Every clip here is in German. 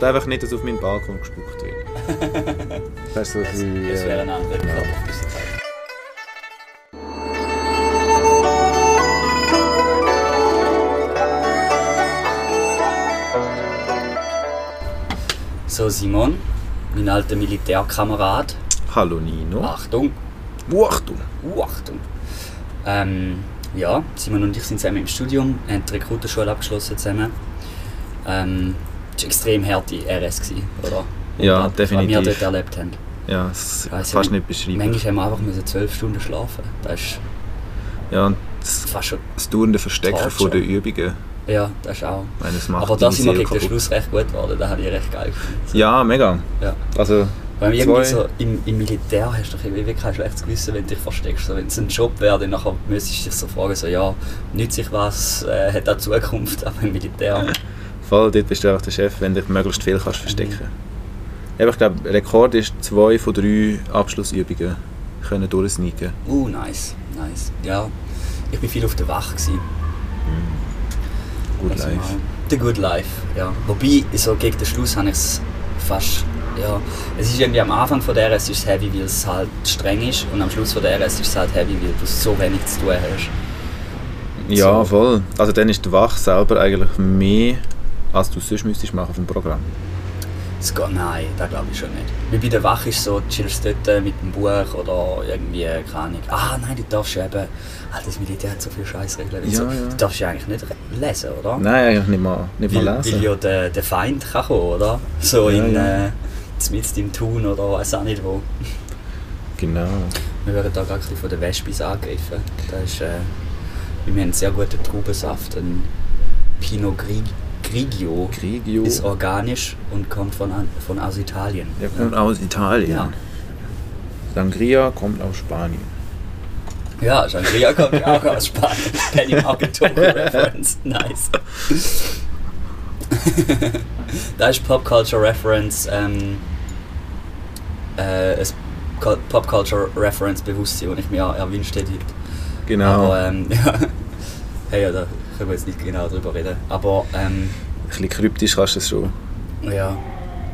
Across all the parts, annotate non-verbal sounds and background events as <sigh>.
will einfach nicht, dass auf meinen Balkon gespuckt wird. <laughs> Das ist so Das, wie, das wäre äh, eine andere ja. Körperflüssigkeit. So, Simon, mein alter Militärkamerad. Hallo Nino. Achtung, Achtung! uh, Achtung. Ähm, ja, Simon und ich sind zusammen im Studium, haben die Rekrutenschule abgeschlossen zusammen. Ähm, das war extrem harte RS, gewesen, oder? Ja, Und Was definitiv. wir dort erlebt haben. Ja, das Weiss fast ich nicht beschreiben. Manchmal haben wir einfach müssen zwölf Stunden schlafen. Das ist Ja, und das, fast schon. das dauernde Verstecken Torture. von den Übungen. Ja, das ist auch. Meine, das Aber da sind wir gegen den. Schluss recht gut geworden. Das habe ich recht geil gefunden. Ja, mega. Ja. Also, Weil irgendwie so im, im Militär hast du irgendwie kein schlechtes Gewissen, wenn du dich versteckst. So, wenn es ein Job wäre, dann nachher müsstest du dich so fragen, so, ja, nützt sich was, äh, hat auch Zukunft, <laughs> aber im Militär. Voll, dort bist du einfach der Chef, wenn du dich möglichst viel kannst verstecken Aber ich glaube, Rekord ist zwei von drei Abschlussübungen können durchsneaken. Uh, nice, nice. Ja, ich bin viel auf der Wache. Gewesen. Gut Also mal The Good Life, ja. Wobei, so gegen den Schluss habe ich es fast, ja, es ist irgendwie am Anfang von der RS ist es heavy, weil es halt streng ist und am Schluss von der RS ist es halt heavy, weil du so wenig zu tun hast. Ja, So. voll. Also dann ist die Wache selber eigentlich mehr, als du sonst müsstest machen auf dem Programm. Es geht, nein, das glaube ich schon nicht. Wie bei der Wache ist so, du chillst dort mit dem Buch oder irgendwie, keine Ahnung. Ah nein, du darfst ja eben, ah, das Militär hat so viele Scheißregeln. Ja, so, ja. Du darfst ja eigentlich nicht lesen, oder? Nein, eigentlich nicht mal, nicht mal Weil, weil lesen. ja der, der Feind kann kommen, oder? So Ja, in, ja. äh, mitten im Tun oder weiß auch nicht wo. Genau. Wir werden da gerade von den Wespis angegriffen. Das ist, äh, wir haben einen sehr guten Traubensaft, ein Pinot Grig Grigio. Grigio. Ist organisch und kommt von, von aus Italien. Der kommt aus Italien. Ja. Sangria kommt aus Spanien. Ja, Sangria kommt ja auch aus Spanien. <laughs> Penny Market Reference. Nice. <laughs> da ist Pop Culture Reference ähm, äh, Pop Culture Reference Bewusstsein, das ich mir erwünscht hätte. Genau. Aber ähm, <laughs> ja. Hey, ja, da können wir jetzt nicht genau drüber reden. Aber ähm, Ein bisschen kryptisch kannst du es schon. ja,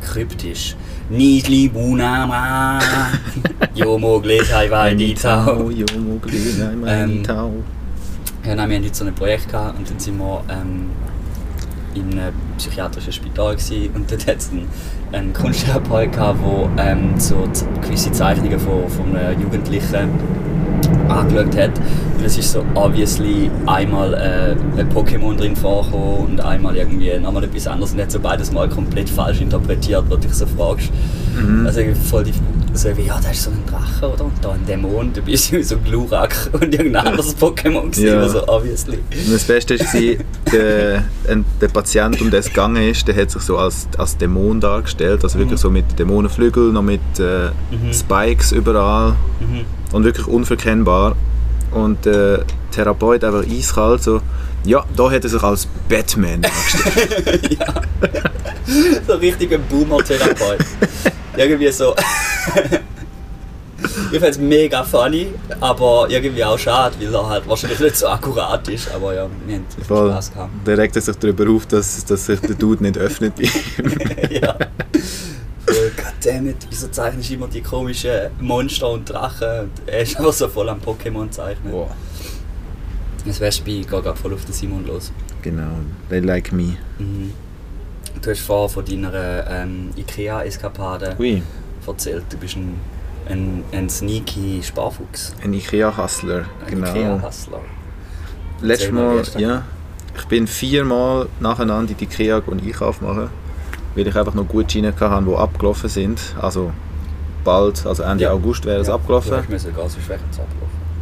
kryptisch. Nidli Bunama. <laughs> Jo mogli kai vai di tau. jo, mogli, nein, Ähm. Ja, nein, wir hatten heute so ein Projekt gehabt und dann sind wir ähm, in einem psychiatrischen Spital gewesen, und dort hat es einen, einen Kunsttherapeut gehabt, der ähm, so gewisse Zeichnungen von, von einem Jugendlichen angeschaut hat. Und es ist so obviously einmal äh, ein Pokémon drin vorgekommen und einmal irgendwie nochmal etwas anderes und hat so beides mal komplett falsch interpretiert, du dich so fragst. Mhm. Also voll die, so wie, ja, da ist so ein Drache, oder? Und da ein Dämon, du bist wie so ein Glurak <laughs> und irgendein anderes Pokémon gewesen, Ja. also obviously. Und das Beste war, der, der Patient, um den es gegangen ist, der hat sich so als, als Dämon dargestellt. Also wirklich so mit Dämonenflügeln, noch mit äh, Mhm. Spikes überall. Mhm. Und wirklich unverkennbar. Und der Therapeut einfach eiskalt so, ja, da hat er sich als Batman dargestellt. <laughs> ja. so richtig ein Boomer-Therapeut. <laughs> irgendwie so. ich finde es mega funny, aber irgendwie auch schade, weil er halt wahrscheinlich nicht so akkurat ist. Aber ja, wir haben Voll. Spaß gehabt. Der regt sich darüber auf, dass, dass sich der Dude nicht öffnet bei <laughs> ihm. ja. Goddammit, wieso zeichnest du immer die komischen Monster und Drachen? Und er ist einfach so voll am Pokémon zeichnen. Boah. Das Wespe geht gerade voll auf den Simon los. Genau, they like me. Mhm. Du hast vorher von deiner ähm, Ikea-Eskapade Ui, erzählt. Du bist ein, ein, ein sneaky Sparfuchs. ein Ikea-Hustler. Ein Genau. Ikea-Hustler. Letztes mal, du ja. Ich bin viermal nacheinander in die Ikea und Einkauf machen, weil ich einfach noch Gutscheine hatte, die abgelaufen sind. Also bald, also Ende Ja. August wäre es Du abgelaufen. hast müssen wäre es abgelaufen.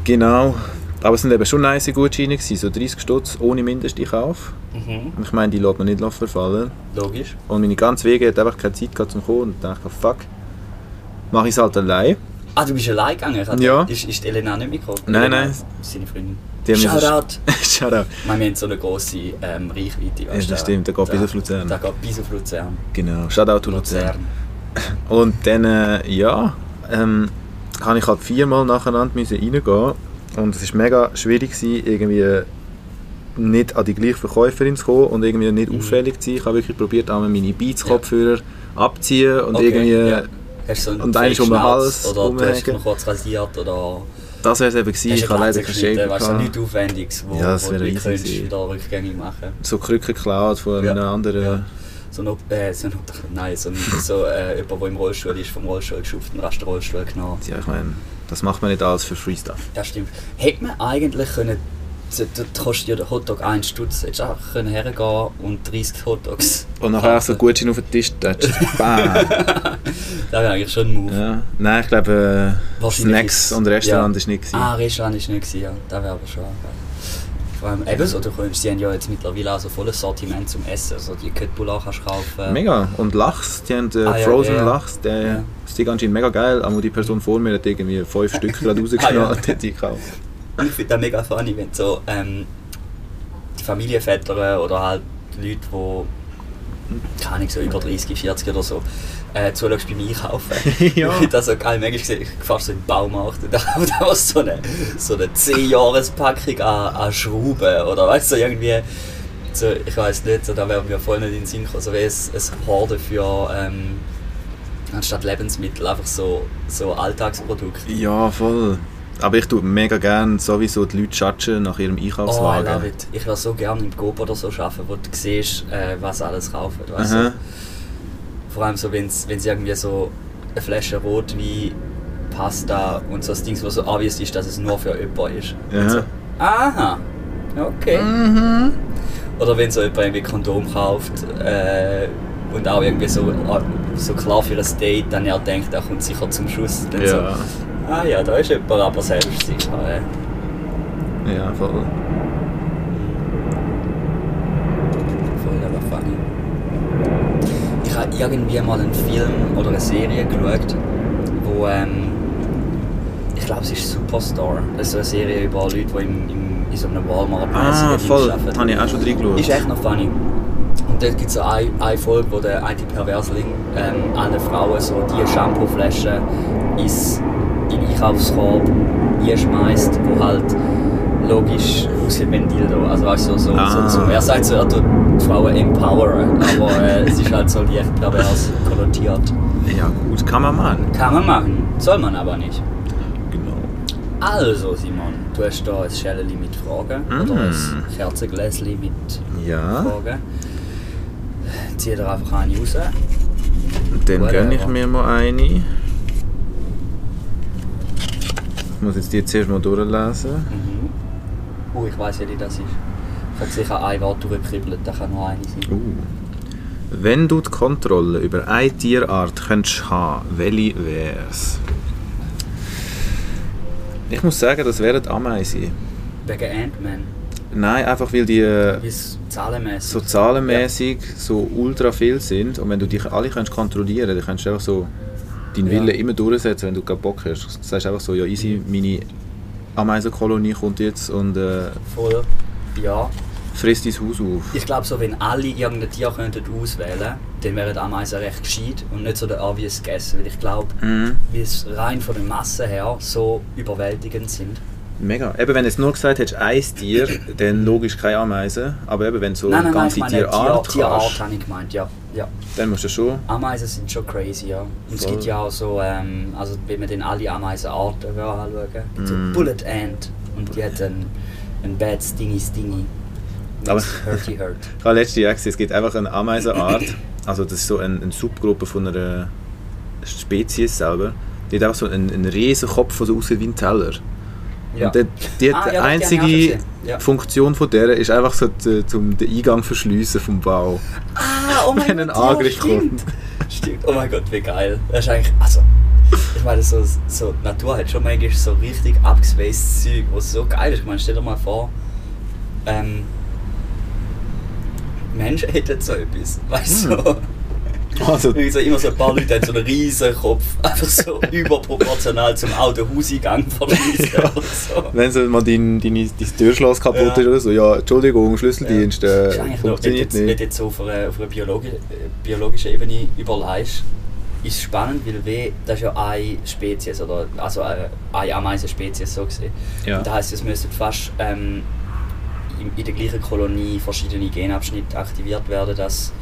Genau. Aber es sind eben schon nice Gutscheine gewesen, so 30 Stutz ohne Mindesteinkauf. Mhm. Ich meine, die lässt man nicht verfallen. Logisch. Und meine ganze Wege hat einfach keine Zeit gehabt zum Kommen und dachte, fuck, mache ich es halt allein. Ah, du bist allein gegangen? Hat- Ja. Ist, ist Elena nicht mitgekommen? Nein, nein. Seine Freundin. Die Shoutout! Shoutout. Ich meine, wir haben so eine grosse ähm, Reichweite. Ja, das stimmt, der geht da- bis auf Luzern. Der geht bis auf Luzern. Genau, Shoutout to Luzern. Luzern. Und dann, äh, ja, ähm, habe ich halt viermal nacheinander reingehen und es war mega schwierig, gewesen, irgendwie nicht an die gleiche Verkäuferin zu kommen und irgendwie nicht Mhm. auffällig zu sein. Ich habe wirklich probiert, einmal meine Beats-Kopfhörer abziehen und Okay, irgendwie... ja. Hast du so einen und eigentlich um den Hals Oder du hast dich noch kurz rasiert oder Das wäre es eben gewesen. hast Ich du habe leider keinen Shape weißt du, nichts Aufwendiges, wo, Ja, das wo du könntest wieder rückgängig machen So Krücken geklaut von Ja. einem anderen... Ja. So ein, äh, so ein, <laughs> nein, so, ein, so äh, jemand, der im Rollstuhl ist, vom Rollstuhl geschupft und Rest den Rollstuhl genommen. Ja, ich meine, das macht man nicht alles für Free Stuff. Das stimmt. Hätte man eigentlich können, so, da kostet ja der Hotdog 1 Stutz, hättest du auch können hergehen und 30 Hotdogs Und nachher auch so. Gutschein auf den Tisch touchen. <laughs> Bam! Das wäre eigentlich schon ein Move. ja. Nein, ich glaube, äh, Snacks und Restaurant ja. ist nicht gewesen. Ah, Restaurant ist nicht gewesen, ja. Das wäre aber schon. Vor allem, eben so, du kannst, sie haben ja jetzt mittlerweile auch so volles Sortiment zum Essen. Also die Köttbullar kannst du kaufen. Mega. Und Lachs, die haben äh, Ah, Frozen ja, ja. Lachs, der Ja. ist die anscheinend mega geil, aber die Person vor mir hat irgendwie fünf <laughs> Stück gerade rausgenommen Ah, ja. und hat die gekauft. Ich finde das mega funny, wenn so ähm, die Familienväter oder halt Leute, die keine so über 30, 40 oder so, äh, zuschaust beim Einkaufen. <laughs> Ja. Ich <laughs> finde das so geil. Manchmal sehe ich fast so in den Baumarkt und <laughs> da da so eine, so eine 10-Jahres-Packung an, an Schrauben oder weißt du, so irgendwie, so, ich weiß nicht, so, da wäre mir voll nicht in den Sinn gekommen, so wie ein, ein Horde für, ähm, anstatt Lebensmittel, einfach so, so Alltagsprodukte. Ja, voll. Aber ich tue mega gerne sowieso die Leute schatschen nach ihrem Oh, I Einkaufswagen. love it. Ich würde so gerne im Coop oder so arbeiten, wo du siehst, äh, was alles kaufen. Weißt du? Vor allem so, wenn sie irgendwie so eine Flasche Rotwein, Pasta und so ein Ding, was so obvious ist, dass es nur für jemanden ist. So, aha, okay. Mhm. Oder wenn so jemand irgendwie Kondom kauft äh, und auch irgendwie so, so klar für ein Date, dann er denkt, er kommt sicher zum Schuss. Dann so, Ja, ah ja, da ist jemand aber selbstsicher. Äh. ja, voll. Voll aber funny. Ich habe irgendwie mal einen Film oder eine Serie geschaut, wo ähm, ich glaube es ist Superstar. Das ist so eine Serie über Leute, die im, im, in so einem walmart Ah, voll. Habe ich auch schon reingeschaut. Ist echt noch funny. Und dort gibt es so eine, eine Folge, wo der eine Perversling ähm, eine Frau so die Shampooflasche ins, in den Einkaufskorb einschmeißt, wo halt logisch aussieht wie ein Dildo. Also weißt du, so, so, Ah. so, er sagt so, er tut die Frauen empoweren, aber äh, es ist halt so leicht pervers konnotiert. Ja, gut, kann man machen. Kann man machen, soll man aber nicht. Genau. Also Simon, du hast da ein Schäleli mit Fragen oder Mm. ein Kerzengläschen mit Ja, Fragen. Zieh dir einfach eine raus. dann gönne ich mir mal eine. Ich muss jetzt die zuerst mal durchlesen. Mhm. Oh, ich weiß, welche das ist. Ich habe sicher ein Wort durchgekribbelt, da kann nur eine sein. Uh. Wenn du die Kontrolle über eine Tierart könntest haben, welche wär's? Ich muss sagen, das wären die Ameisen. Wegen Ant-Man. Nein, einfach weil die äh, es zahlenmäßig. so zahlenmäßig so ultra viel sind und wenn du dich alle kannst kontrollieren dann kannst du einfach so deinen Ja. Willen immer durchsetzen, wenn du keinen Bock hast. Du sagst einfach so, ja easy, meine Ameisenkolonie kommt jetzt und äh, Voll. Ja. frisst dein Haus auf. Ich glaube so, wenn alle irgendein Tier könnten auswählen dann wären die Ameisen recht gescheit und nicht so der obvious guess. Weil ich glaube, Mhm. wie es rein von der Masse her so überwältigend sind. Mega. Eben, wenn du jetzt nur gesagt hättest, ein Tier, dann logisch keine Ameisen. Aber eben, wenn so nein, eine nein, nein, ich ganze meine Tierart Tier, Tierart habe ich gemeint, ja. Ja. dann musst du schon... Ameisen sind schon crazy, ja. Und es Voll. gibt ja auch so, ähm, also wenn man dann alle Ameisenarten anschauen gibt es Mm. so Bullet Ant und die hat einen, einen Bad Stingy Stingy. Aber- Hurty Hurt. <laughs> Ich habe letztes Jahr gesehen, es gibt einfach eine Ameisenart, also das ist so eine, eine Subgruppe von einer Spezies selber, die hat einfach so einen, einen riesen Kopf, der so aussieht wie ein Teller. Ja. Und die, die Ah, hat ja, einzige. Ja. Funktion von der ist einfach so die, zum den Eingang verschliessen vom Bau. Ah, oh mein Gott, ja, stimmt. Stimmt, oh mein Gott, wie geil. Das ist eigentlich, also, ich meine, so, so die Natur hat schon manchmal so richtig abgespaced Zeug, was so geil ist. Ich meine, stell dir mal vor, ähm, Menschen <laughs> hätten so etwas, weißt du? Hm. Also, Irgendwie so, immer so ein paar Leute haben so einen riesen Kopf, <laughs> einfach so überproportional zum Autohauseingang verschließen <laughs> Ja. oder so. wenn so mal dein, dein, dein Türschloss kaputt Ja. ist oder so, ja, Entschuldigung, Schlüsseldienst Das äh, ist noch, wenn du funktioniert jetzt, wenn du nicht. jetzt so auf einer, auf einer Biologi äh, biologischen Ebene überlegst, ist es spannend, weil W, das ist ja eine Spezies, oder, also eine, eine Ameisenspezies so gesehen. Ja. Und das heisst, es müssten fast ähm, in, in der gleichen Kolonie verschiedene Genabschnitte aktiviert werden, dass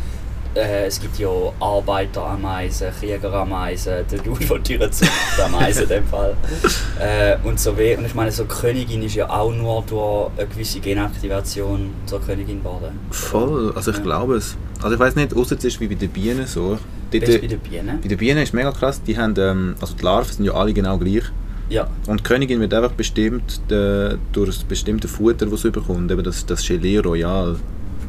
äh, es gibt ja Arbeiterameisen, Kriegerameisen, der Dude, der Türen zu Ameisen in dem Fall. <laughs> Äh, und so weh. Und ich meine, so Königin ist ja auch nur durch eine gewisse Genaktivation zur Königin geworden. Voll, also ich Ja. glaube es. Also ich weiß nicht, außer es ist wie bei den Bienen so. Dort, Bist bei den Bienen? bei den Bienen ist mega krass, die haben, ähm, also die Larven sind ja alle genau gleich. Ja. Und die Königin wird einfach bestimmt äh, durch das bestimmte Futter, das sie bekommt, eben das, das Gelee Royal.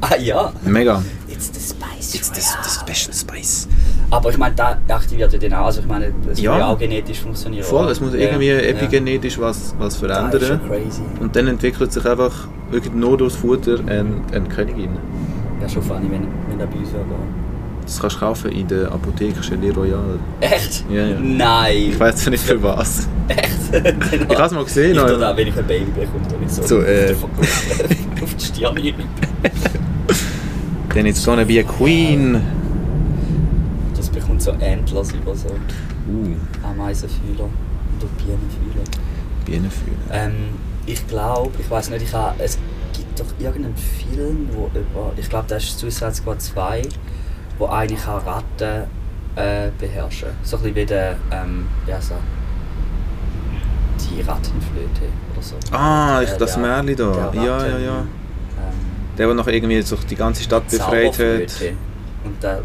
Ah ja. Mega. It's the spice. It's the, the special spice. Aber ich meine, da aktiviert ja den auch. Also ich meine, das Ja. würde ja auch genetisch funktionieren. Voll, es muss Ja. irgendwie Ja. epigenetisch was, was Das ist verändern. Und dann entwickelt sich einfach wirklich nur durchs Futter eine, eine Königin. Wäre schon funny, wenn, wenn der bei uns wäre. Das kannst du kaufen in der Apotheke Gelee Royal. Echt? Ja, ja. Nein. Ich weiß zwar nicht für was. Echt? <laughs> Ich habe es mal gesehen. Ich tue da, wenn ich ein Baby bekomme, ich so, So, äh. <laughs> auf, die Stirn. <laughs> Then it's gonna be a queen. Das bekommt so Antlers über so Uh, Ameisenfühler oder Bienenfühler. Bienenfühler. Ähm, ich glaube, ich weiß nicht, ich habe, es gibt doch irgendeinen Film, wo über, ich glaube, das ist Suicide Squad 2, wo eine kann Ratten äh, beherrschen. So ein bisschen wie der, ähm, heißt er? Die Rattenflöte oder so. Ah, ich, Äh, das Märli da. Ja, ja, ja. Der, der nachher irgendwie so die ganze Stadt befreit hat. Und der,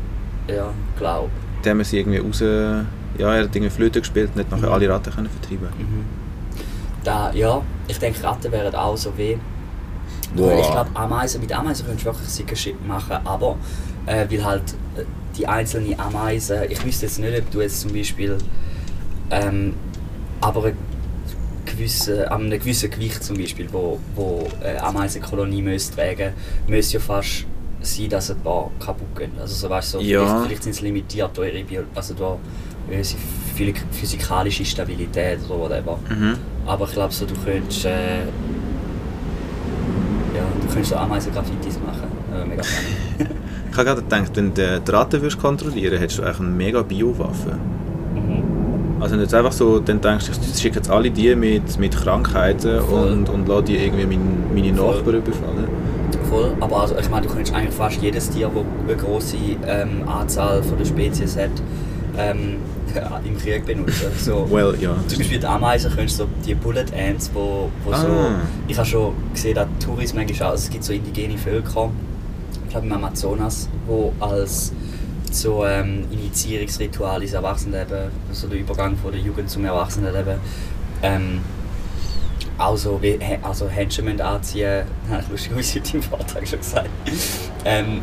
ja, glaub. Der sie irgendwie raus... Ja, er hat irgendwie Flöte gespielt und hat nachher alle Ratten können vertreiben Mhm. Da, ja, ich denke, Ratten wären auch so weh. Boah. Ich glaube, Ameisen, mit Ameisen könntest du wirklich sicher Shit machen, aber äh, weil halt äh, die einzelnen Ameisen, ich wüsste jetzt nicht, ob du jetzt zum Beispiel ähm, aber eine gewisse, an einem gewissen Gewicht zum Beispiel, wo, wo eine Ameisenkolonie müsste tragen, müsste ja fast sein, dass ein paar kaputt gehen. Also so, weißt, so, Ja. vielleicht, vielleicht sind sie limitiert durch ihre, Bio also durch ihre physik- physikalische Stabilität oder whatever. Mhm. Aber ich glaube, so, du könntest. Äh, ja, du könntest so Ameisen-Graffitis machen. Äh, mega. <laughs> Ich habe gerade gedacht, wenn du die Ratten würdest kontrollieren hättest du eigentlich eine mega Biowaffe. Also du jetzt einfach so dann denkst, ich schicke jetzt alle die mit, mit Krankheiten Voll. und, und lasse die irgendwie mein, meine. Nachbarn überfallen. Voll, aber also, ich meine, du könntest eigentlich fast jedes Tier, das eine große ähm, Anzahl von der Spezies hat, ähm, <laughs> im Krieg benutzen. So, Well, ja. Zum Beispiel die Ameisen könntest du so die Bullet Ants, wo, wo so... Ah. Ich habe schon gesehen, dass Tourismus manchmal auch, also es gibt so indigene Völker, ich glaube im Amazonas, wo als so ähm, Initiierungsritual ins Erwachsenenleben, also der Übergang von der Jugend zum Erwachsenenleben, ähm, auch so wie, hä- also Händchen müssen anziehen, <laughs> habe ich lustigerweise heute im Vortrag schon gesagt, ähm,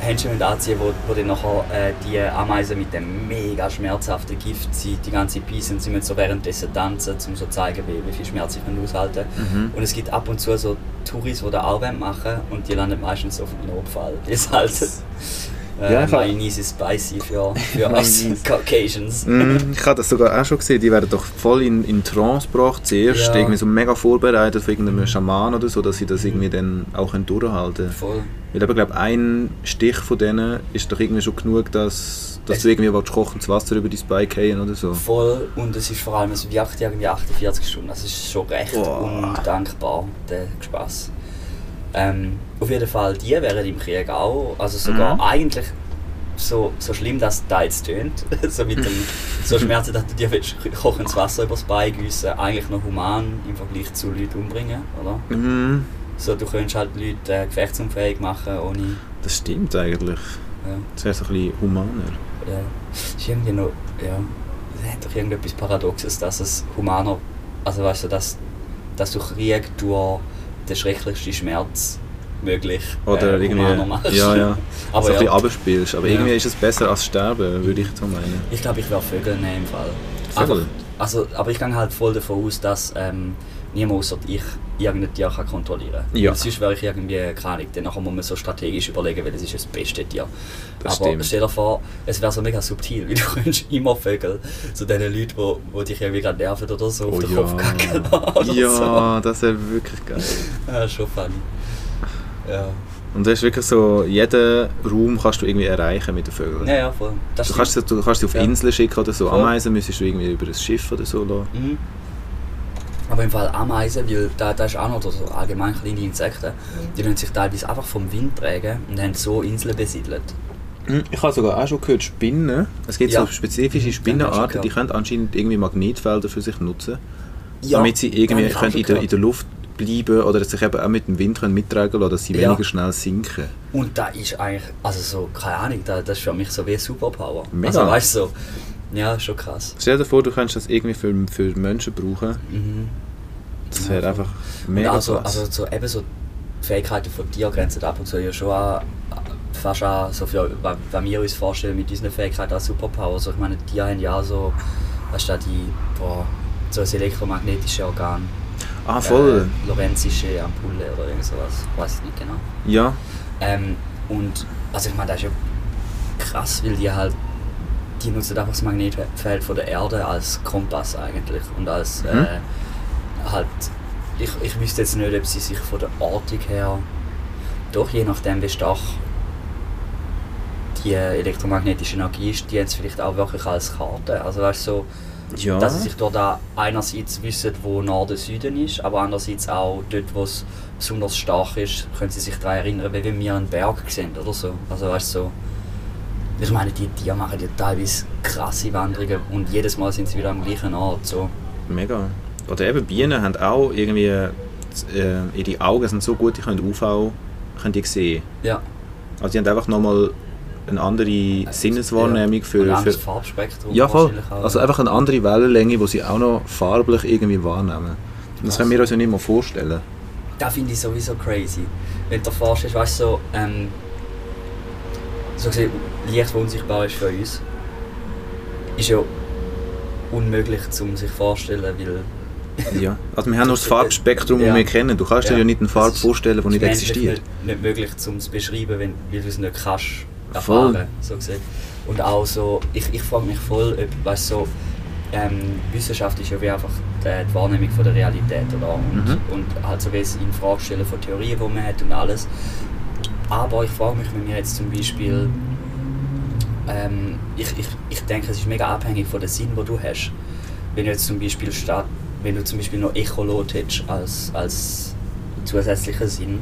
Händchen müssen anziehen, wo, wo dann nachher äh, die Ameisen mit dem mega schmerzhaften Gift sie die ganze beißen und sie müssen so währenddessen tanzen, um so zu zeigen, wie, wie viel Schmerz sie können aushalten Mhm. Und es gibt ab und zu so Touris, die da auch machen und die landen meistens auf dem Notfall. Ist halt äh, Ja, Mayonnaise is spicy für, für. <laughs> Caucasians. Mm, ich habe das sogar auch schon gesehen, die werden doch voll in, in Trance gebracht zuerst, Ja. irgendwie so mega vorbereitet von irgendeinem Schaman oder so, dass sie das irgendwie dann auch können durchhalten können. Voll. Weil ich glaube, ein Stich von denen ist doch irgendwie schon genug, dass, dass du irgendwie willst, kochendes Wasser über dein Bein fallen oder so. Voll und es ist vor allem, es wirkt irgendwie 48 Stunden, das ist schon recht Boah. undankbar, der Spaß. Ähm, auf jeden Fall, die wären im Krieg auch, also sogar Mhm. eigentlich so, so schlimm, dass da jetzt tönt, <laughs> so mit dem, so Schmerzen, dass du dir willst, kochendes Wasser übers Bein gießen, eigentlich noch human im Vergleich zu Leuten umbringen, oder? Mhm, So, du könntest halt Leute äh, gefechtsunfähig machen, ohne, das stimmt eigentlich. ja, Das wäre so ein bisschen humaner. ja. ist irgendwie noch, ja, es hat doch irgendetwas Paradoxes, dass es humaner, also weißt du, dass, dass du Krieg durch den schrecklichsten Schmerz möglich Oder äh, irgendwie. Ja, ja. <laughs> Aber so ein bisschen ja, abspielst. Aber Ja. irgendwie ist es besser als sterben, würde ich so meinen. ich glaube, ich wäre Vögel nehmen im Fall. Vögel? Einfach- Also, aber ich gehe halt voll davon aus, dass ähm, niemand außer ich irgendein Tier kann kontrollieren kann. Ja. Sonst wäre ich irgendwie, dann nachher muss man so strategisch überlegen, weil das ist das beste Tier. Das aber stimmt. stell dir vor, es wäre so mega subtil, <laughs> weil du könntest immer Vögel zu den Leuten, wo, wo dich irgendwie gerade nerven oder so, auf Oh den ja. Kopf kacken <laughs> Ja, das wäre wirklich geil. so. Ja, schon funny. Ja. Und das ist wirklich so, jeden Raum kannst du irgendwie erreichen mit den Vögeln. ja, ja, voll. Das Du kannst, sie- du kannst sie auf Ja. Inseln schicken oder so. Voll. Ameisen müsstest du irgendwie über ein Schiff oder so lassen. Mhm. Aber im Fall Ameisen, weil da, da ist auch noch so allgemein kleine Insekten, die lassen sich teilweise einfach vom Wind tragen und haben so Inseln besiedelt. Hm, Ich habe sogar auch schon gehört, Spinnen. Es gibt Ja. so spezifische Mhm, Spinnenarten, die können anscheinend irgendwie Magnetfelder für sich nutzen, damit sie irgendwie können in, der, in der Luft bleiben oder sich eben auch mit dem Wind können mittragen lassen, dass sie Ja. weniger schnell sinken. Und da ist eigentlich, also so, keine Ahnung, da, das ist für mich so wie Superpower. Mega. Also weißt du, so, ja, schon krass. Stell dir vor, du könntest das irgendwie für, für Menschen brauchen. Mhm. Das Ja, wäre voll. einfach Und mega also, krass. also so, eben so die Fähigkeiten von dir grenzen ab und zu ja schon an, fast an, so wa- was wir uns vorstellen mit unseren Fähigkeiten als Superpower. Also ich meine, die haben ja so, weißt du, die, boah, so ein elektromagnetisches Organ. Ah, voll. Äh, Lorenzische Ampulle oder irgend sowas, weiß ich nicht genau. Ja. Ähm, und also ich meine, das ist ja krass, weil die halt, die nutzen einfach das Magnetfeld von der Erde als Kompass eigentlich und als Mhm. äh, halt, ich, ich wüsste jetzt nicht, ob sie sich von der Ortung her, doch je nachdem wie stark die elektromagnetische Energie ist, die es vielleicht auch wirklich als Karte, also weißt du, so, Ja. dass sie sich dort auch einerseits wissen, wo Norden Süden ist, aber andererseits auch dort, wo es besonders stark ist, können sie sich daran erinnern, wie wenn wir einen Berg sehen oder so. Also weißt du, so, ich meine, die Tiere machen ja teilweise krasse Wanderungen und jedes Mal sind sie wieder am gleichen Ort. So. Mega. Oder eben Bienen haben auch irgendwie, äh, ihre Augen sind so gut, die können UV können die sehen. Ja. Also die haben einfach nochmal eine andere Sinneswahrnehmung ja. Für, für Farbspektrum. Ja voll. Also einfach eine andere Wellenlänge, die sie auch noch farblich irgendwie wahrnehmen. Das Krass. können wir uns ja nicht mehr vorstellen. Das finde ich sowieso crazy. Wenn du dir vorstellst, weißt du, so, ähm, so gesehen, Licht, das unsichtbar ist für uns, ist ja unmöglich zum sich vorstellen, weil <laughs> Ja. Also wir haben nur das Farbspektrum, das Ja. wir kennen. Du kannst dir Ja. ja nicht eine Farbe ist- vorstellen, die nicht ist existiert. Nicht, nicht möglich zum zu beschreiben, wenn, weil du es nicht kannst Voll. erfahren, so gesehen. Und auch so, ich, ich frage mich voll, ob, weißt, so, ähm, Wissenschaft ist ja wie einfach die, die Wahrnehmung von der Realität, oder? Und, Mhm. und halt so wie es in Frage stellen von Theorien, die man hat und alles. Aber ich frage mich, wenn wir jetzt zum Beispiel ähm, ich, ich, ich denke, es ist mega abhängig von dem Sinn, den du hast. Wenn du jetzt zum Beispiel statt, wenn du zum Beispiel noch Echolot hättest als, als zusätzlichen Sinn,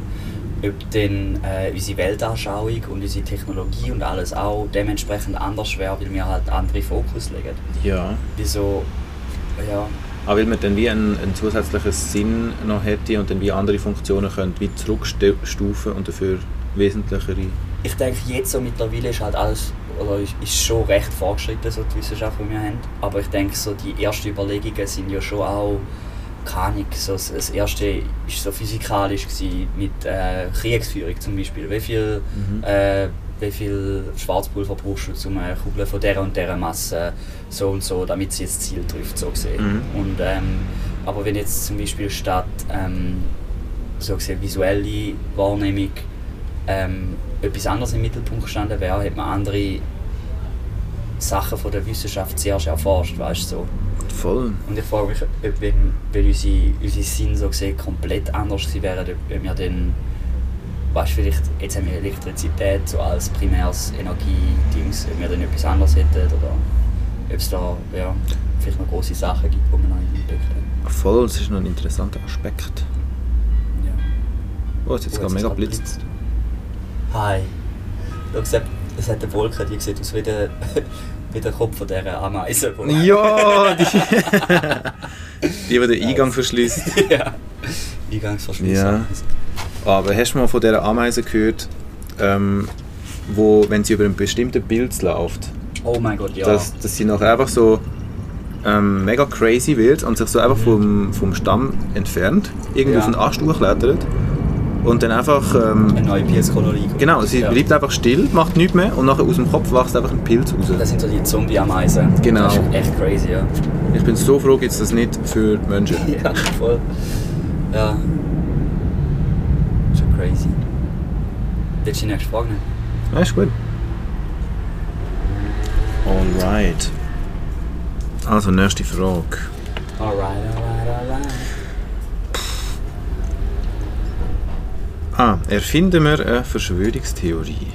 ob dann äh, unsere Weltanschauung und unsere Technologie und alles auch dementsprechend anders wäre, weil wir halt andere Fokus legen. Ja. Wieso, ja, Aber weil man dann wie einen, einen zusätzlichen Sinn noch hätte und dann wie andere Funktionen könnte wie zurückstufen und dafür wesentlichere. ich denke jetzt so mittlerweile ist halt alles oder ist, ist schon recht fortgeschritten so die Wissenschaft die wir haben aber ich denke so die ersten Überlegungen sind ja schon auch keine Ahnung, so das, erste ist so physikalisch gewesen, mit äh, Kriegsführung zum Beispiel wie viel Mhm. äh, wie viel Schwarzpulver brauchst du um eine Kugel von der und der Masse so und so damit sie das Ziel trifft so gesehen Mhm. und ähm, aber wenn jetzt zum Beispiel statt ähm, so gesehen visuelle Wahrnehmung ähm, etwas anderes im Mittelpunkt gestanden wäre, hätte man andere Sachen von der Wissenschaft zuerst erforscht, weißt du, so. Voll. Und ich frage mich, ob wenn, wenn unsere, unsere Sinne so gesehen komplett anders wären, ob wir dann, weißt du, vielleicht, jetzt haben wir Elektrizität so als primäres Energiedings, ob wir dann etwas anderes hätten oder ob es da, ja, vielleicht noch große Sachen gibt, die wir noch nicht entdeckt haben. Voll, das ist noch ein interessanter Aspekt. Ja. Oh, es jetzt Oh, gerade mega hat's blitzt. Hi. Du hast gesagt, es hat eine Wolke, die sieht aus wie der, wie der Kopf von dieser Ameise. Ja, <laughs> die, die, die den Eingang verschließt. <laughs> ja. Eingangsverschluss. Ja. Aber hast du mal von dieser Ameise gehört, ähm, wo, wenn sie über ein bestimmtes Bild läuft, Oh mein Gott, ja. dass, dass sie nachher einfach so ähm, mega crazy wird und sich so einfach vom, vom Stamm entfernt, irgendwie Ja. auf den Ast hochklettert und dann einfach, ähm, eine neue Pilzkolonie. genau, sie ja. bleibt einfach still, macht nichts mehr und nachher aus dem Kopf wächst einfach ein Pilz raus. Das sind so die Zombie-Ameisen. Genau. Das ist echt crazy, ja. Ich bin so froh, gibt es das nicht für die Menschen. <laughs> ja, voll. Ja. Schon crazy. Willst du die nächste Frage nehmen? Ja, ist gut. Alright. Also, nächste Frage. Alright, alright, alright. Ah, erfinden wir eine Verschwörungstheorie?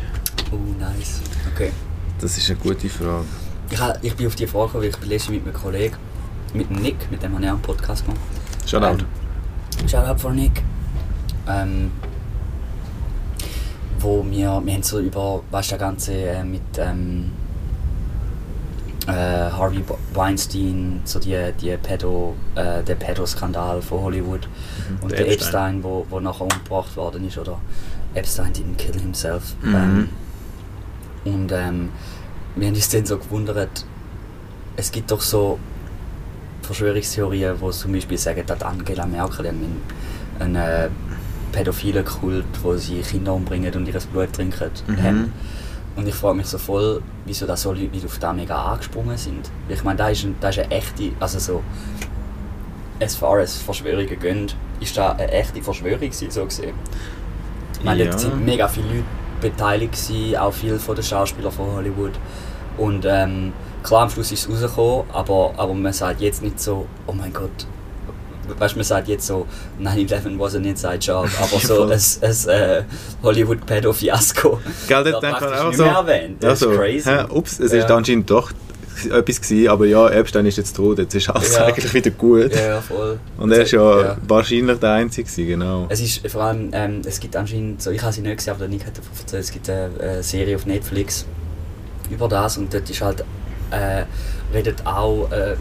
Oh, nice. Okay. Das ist eine gute Frage. Ich, ich bin auf die Frage gekommen, weil ich bin letztens mit einem Kollegen, mit dem Nick, mit dem habe ich auch einen Podcast gemacht. Shoutout. Ähm, Shoutout von Nick. Ähm, wo wir, wir haben so über, weißt du, der ganze äh, mit ähm, äh, Harvey Weinstein, so die, die Pedo, äh, der Pedo-Skandal von Hollywood Mhm. und Der der, Epstein. Epstein, wo, wo nachher umgebracht worden ist, oder Epstein didn't kill himself. Mhm. Ähm, und ähm, wir haben uns dann so gewundert, es gibt doch so Verschwörungstheorien, wo zum Beispiel sagen, dass Angela Merkel einen, einen äh, pädophilen Kult, wo sie Kinder umbringen und ihr Blut trinken, Mhm. haben. Und ich frage mich so voll, wieso da so Leute nicht auf das mega angesprungen sind. Ich meine, da ist, ein, da ist eine echte, also so, as far as Verschwörungen gehen, ist da eine echte Verschwörung so gesehen. Ich meine, Ja. da sind mega viele Leute beteiligt gewesen, auch viele von den Schauspielern von Hollywood. Und ähm, klar, am Schluss ist es rausgekommen, aber, aber man sagt jetzt nicht so, oh mein Gott, weißt du, man sagt jetzt so, 9-11 was an inside job, aber <laughs> so Voll. ein, ein äh, Hollywood-Pedo-Fiasko. Gell, das denkt man nicht so. erwähnt. Das ja, ist crazy. hä, ups, es Ja. ist anscheinend doch etwas gewesen, aber ja, Epstein ist jetzt tot, jetzt ist alles Ja. eigentlich wieder gut. Ja, voll. Und er ist ja, Ja. wahrscheinlich der Einzige gewesen, genau. Es ist vor allem, ähm, es gibt anscheinend, so, ich habe sie nicht gesehen, aber Nick hat davon erzählt, es gibt eine, äh, Serie auf Netflix über das und dort ist halt, äh, redet auch äh,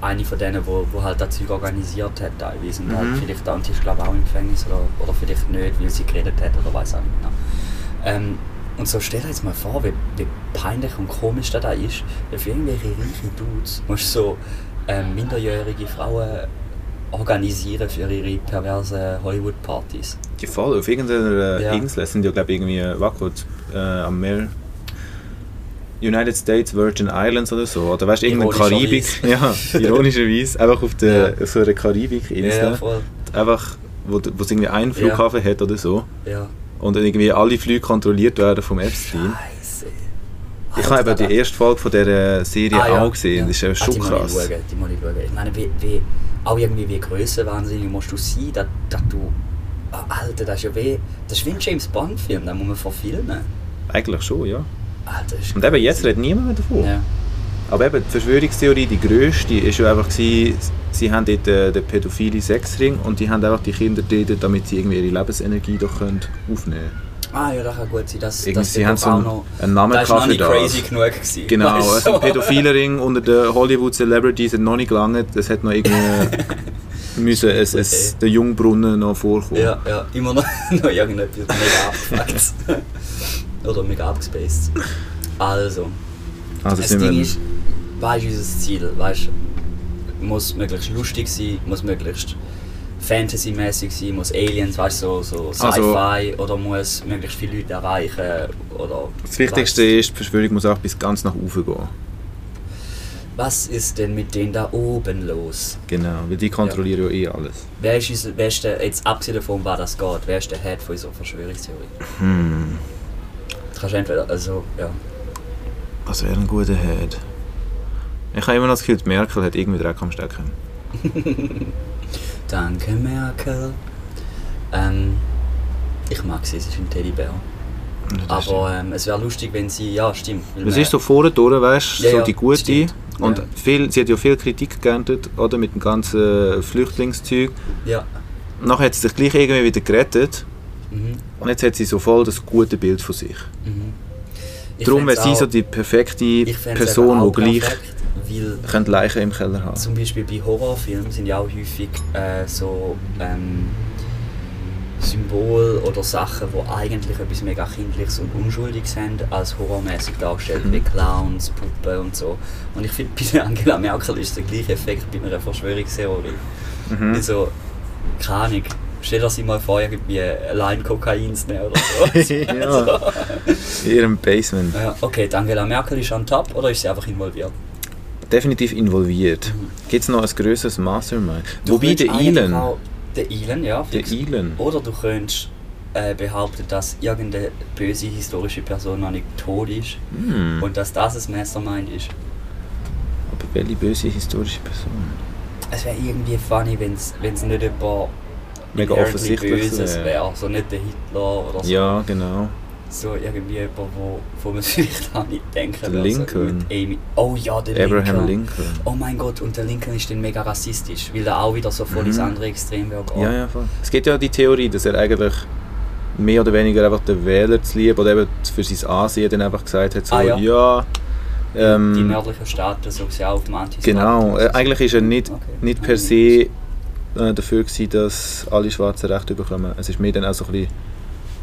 eine von denen, wo, wo halt das Zeug organisiert hat teilweise und halt Mhm. vielleicht die ist glaube auch im Gefängnis oder, oder vielleicht nicht, weil sie geredet hat oder weiß auch nicht genau. Ähm, und so stell dir jetzt mal vor, wie, wie peinlich und komisch das da ist, wenn für irgendwelche reichen Dudes musst du so ähm, minderjährige Frauen organisieren für ihre perversen Hollywood-Partys. Die voll auf irgendeiner Ja. Insel sind ja glaube ich irgendwie, gut, äh, am Meer. United States Virgin Islands oder so, oder weißt du, irgendeine Karibik, <laughs> ja, ironischerweise, einfach auf, der, Ja. so einer Karibikinsel, Ja, voll. einfach, wo wo es irgendwie einen Flughafen hat oder so, Ja. und dann irgendwie alle Flüge kontrolliert werden vom Epstein. Scheiße. Ich habe eben die erste Folge von dieser Serie Ah, ja. auch gesehen, das ist ja Ah, schon die muss krass. Ich, schauen, die muss ich, schauen. ich meine, wie, wie, auch irgendwie wie grössenwahnsinnig musst du sein, dass, dass du... Ah, Alter, das ist ja wie... Das ist wie ein James Bond-Film, den muss man verfilmen. Eigentlich schon, ja. Alter, das ist Und eben jetzt redet niemand mehr davon. Ja. Aber eben, die Verschwörungstheorie, die grösste, ist ja einfach gewesen, sie haben dort äh, den pädophile Sexring und die haben einfach die Kinder dort, damit sie irgendwie ihre Lebensenergie doch können aufnehmen können. Ah ja, das kann gut sein, Irgendwie, dass sie haben so einen, noch... einen Namen Das ist noch nicht crazy das. genug gewesen. Genau, <laughs> Weißt also ein so. pädophiler Ring unter den Hollywood Celebrities hat noch nicht gelangt. Es hat noch irgendwie <laughs> müssen es, es, der Jungbrunnen noch vorkommen. Ja, ja, immer noch, <laughs> noch irgendetwas mega abgefuckt. Oder mega abgespaced. Also, Also das Ding ist, was ist unser Ziel? Weißt, muss möglichst lustig sein, muss möglichst Fantasy-mäßig sein, muss Aliens, weißt so, so Also- Sci-Fi oder muss möglichst viele Leute erreichen oder das Wichtigste ist, die Verschwörung muss auch bis ganz nach oben gehen. was ist denn mit denen da oben los? Genau, weil die kontrollieren ja, eh alles. Wer ist, unser, wer ist der, jetzt abgesehen davon, was das geht, wer ist der Head von unserer Verschwörungstheorie? Hm, Entweder, also, ja. was wäre ein guter Head? Ich habe immer noch das Gefühl, Merkel hat irgendwie Dreck am Stecken. <laughs> Danke, Merkel. Ähm, ich mag sie, sie ist ein Teddybär. Das Aber ähm, es wäre lustig, wenn sie. Ja, stimmt. Es ist so vorne durch, weißt du, Ja, so die Gute. stimmt. Und Ja. viel, sie hat ja viel Kritik geerntet, oder, mit dem ganzen Flüchtlingszeug. Ja. Nachher hat sie sich gleich irgendwie wieder gerettet. Mhm. Und jetzt hat sie so voll das gute Bild von sich. Mhm. Darum wäre sie so die perfekte Person, die gleich könnte Leichen im Keller haben zum Beispiel bei Horrorfilmen sind ja auch häufig äh, so ähm, Symbole oder Sachen, die eigentlich etwas mega Kindliches und Unschuldiges haben, als horrormäßig dargestellt, Mhm. wie Clowns, Puppen und so. Und ich finde, <laughs> bei Angela Merkel ist der gleiche Effekt bei einer Verschwörungstheorie. Mhm. Also, keine Ahnung, stell dir sie mal vor, irgendwie allein Kokain zu nehmen oder so. <laughs> ja, in ihrem Basement. Ja, okay, die Angela Merkel ist on top oder ist sie einfach involviert? Definitiv involviert. Mhm. Gibt es noch ein grösseres Mastermind? Du Wobei der Elon, auch- Der Elon, ja. der fix. Elon, Oder du könntest äh, behaupten, dass irgendeine böse historische Person noch nicht tot ist hm, und dass das ein Mastermind ist. aber welche böse historische Person? Es wäre irgendwie funny, wenn es nicht jemand Mega offensichtlich Böses wäre. wäre. So nicht der Hitler oder so. Ja, genau. so irgendwie jemand, wo, wo man <laughs> vielleicht auch nicht denken Der würde. Lincoln. mit Amy. Oh ja, der Abraham Lincoln. Lincoln. Oh mein Gott, und der Lincoln ist dann mega rassistisch, weil er auch wieder so voll ins Mhm. andere Extrem gehen. Ja, ja, voll. Es gibt ja die Theorie, dass er eigentlich mehr oder weniger einfach den Wähler zu lieb oder eben für sein Ansehen dann einfach gesagt hat, so, Ah, ja. ja, Die ähm, nördlichen Staaten so sehr auf dem anti genau, äh, eigentlich ist er nicht, Okay. nicht per se äh, dafür gewesen, dass alle Schwarzen Rechte bekommen. Es ist mehr dann auch so ein bisschen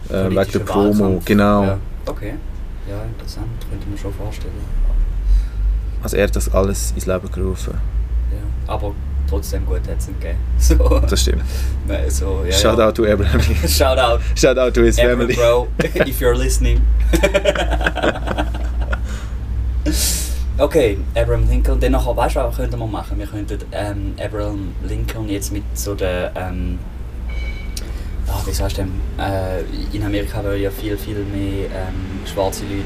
äh, wegen der Promo, Wahlkampf. genau. Ja. Okay. Ja, interessant, könnte man schon vorstellen. Also er hat das alles ins Leben gerufen. Ja. Aber trotzdem gut hat es ihn gegeben. <laughs> So, Das stimmt. So, ja, Shout ja. out to Abraham. <laughs> Shout out. Shout out to his Every family. bro, if you're listening. <laughs> okay, Abraham Lincoln. Dann nachher, weißt du, was könnten wir machen? Wir könnten ähm, Abraham Lincoln jetzt mit so der, ähm, ah, wie sagst du denn, äh, in Amerika werden ja viel, viel mehr ähm, schwarze Leute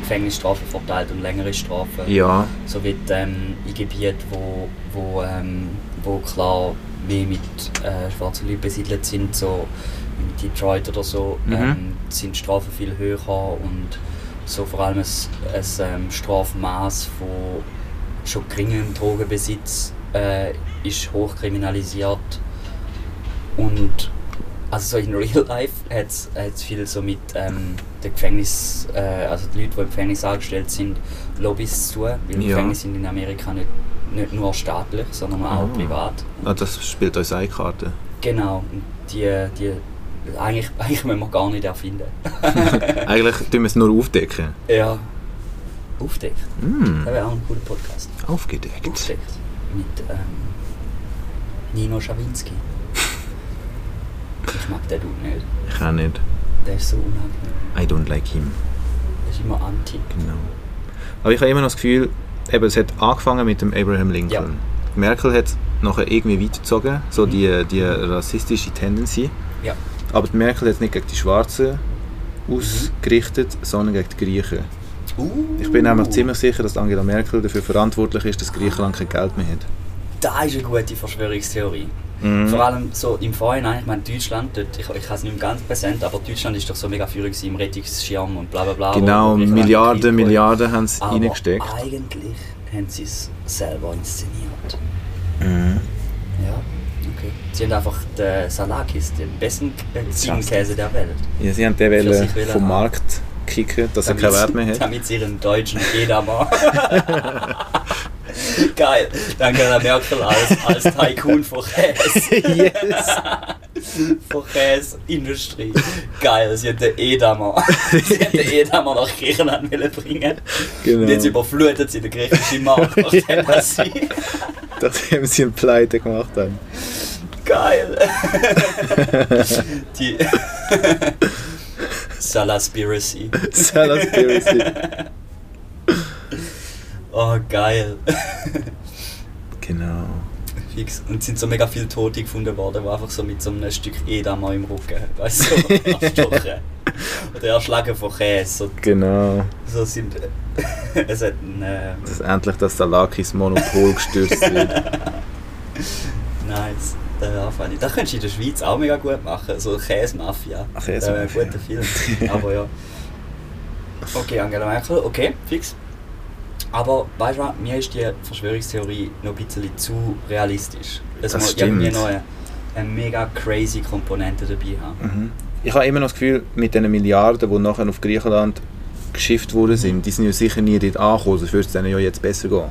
Gefängnisstrafen verteilt und längere Strafen. Ja, So wie ähm, in Gebieten, wo, wo, ähm, wo klar mehr mit äh, schwarzen Leuten besiedelt sind, so in Detroit oder so, Mhm. ähm, sind die Strafen viel höher und so vor allem ein, ein ähm, Strafmaß von schon geringem Drogenbesitz äh, ist hochkriminalisiert und also so in Real Life hat es viel so mit ähm, den Gefängnis, äh, also die Leute, die im Gefängnis angestellt sind, Lobbys zu tun, weil Ja. Gefängnisse sind in Amerika nicht, nicht nur staatlich, sondern auch Ah. privat. Ah, das spielt uns eine Karte. Genau, und die, die eigentlich, <laughs> eigentlich müssen wir gar nicht erfinden. <laughs> Eigentlich tun wir es nur aufdecken. ja. Aufdeckt. Mm, Das wäre auch ein guter Podcast. aufgedeckt. Aufdeckt. Mit ähm, Nino Schawinski. Ich mag den Dude nicht. Ich auch nicht. Der ist so unangenehm. I don't like him. Der ist immer anti. Genau. Aber ich habe immer noch das Gefühl, eben, es hat angefangen mit dem Abraham Lincoln. Ja. Merkel hat nachher irgendwie weitergezogen, so die, die rassistische Tendency. Ja. Aber die Merkel hat nicht gegen die Schwarzen ausgerichtet, sondern gegen die Griechen. Uh, Ich bin nämlich ziemlich sicher, dass Angela Merkel dafür verantwortlich ist, dass Griechenland kein Geld mehr hat. Das ist eine gute Verschwörungstheorie. Mhm. Vor allem so im Vorhinein, ich meine Deutschland, dort, ich, ich habe es nicht mehr ganz präsent, aber Deutschland ist doch so mega führig gewesen im Rettungsschirm und bla bla bla. Genau, Milliarden. Milliarden haben sie reingesteckt. eigentlich haben sie es selber inszeniert. Mhm. Ja, haben einfach den Salakis, den besten äh, Ziegenkäse der Welt. Ja, sie haben den sich wollen vom. Markt kicken, dass er keinen Wert mehr hat. Damit sie ihren deutschen Edamer. <laughs> Geil. Danke an Merkel als, als Tycoon von Käse. <laughs> yes! von Käseindustrie. Geil, sie hat den Edamer. sie hat den Edamer nach Griechenland bringen. Genau. Und jetzt überflutet sie den griechischen Markt, nachdem <laughs> Ja. sie. Nachdem sie eine Pleite gemacht haben. Geil! <laughs> Die. <laughs> Salaspiracy. Salaspiracy. Oh, geil. Genau. Fix. Und es sind so mega viele Tote gefunden worden, die einfach so mit so einem Stück Edamer im Rücken, weißt du, <laughs> so erstochen. Oder erschlagen von Käse. So, Genau. so sind. es hat ein. Äh, Dass endlich das Salakis Monopol gestürzt wird. nice. Auch funny. Das könntest du in der Schweiz auch mega gut machen. So Käsemafia. Das wäre ein guter Film. <laughs> Aber ja. Okay, Angela Merkel, okay, fix. Aber weißt du was, mir ist die Verschwörungstheorie noch ein bisschen zu realistisch. Es Das muss stimmt. irgendwie noch eine, eine mega crazy Komponente dabei haben. Mhm. Ich habe immer noch das Gefühl, mit den Milliarden, die nachher auf Griechenland geschifft worden sind, die sind ja sicher nie dort angekommen, sonst würde es denen ja jetzt besser gehen.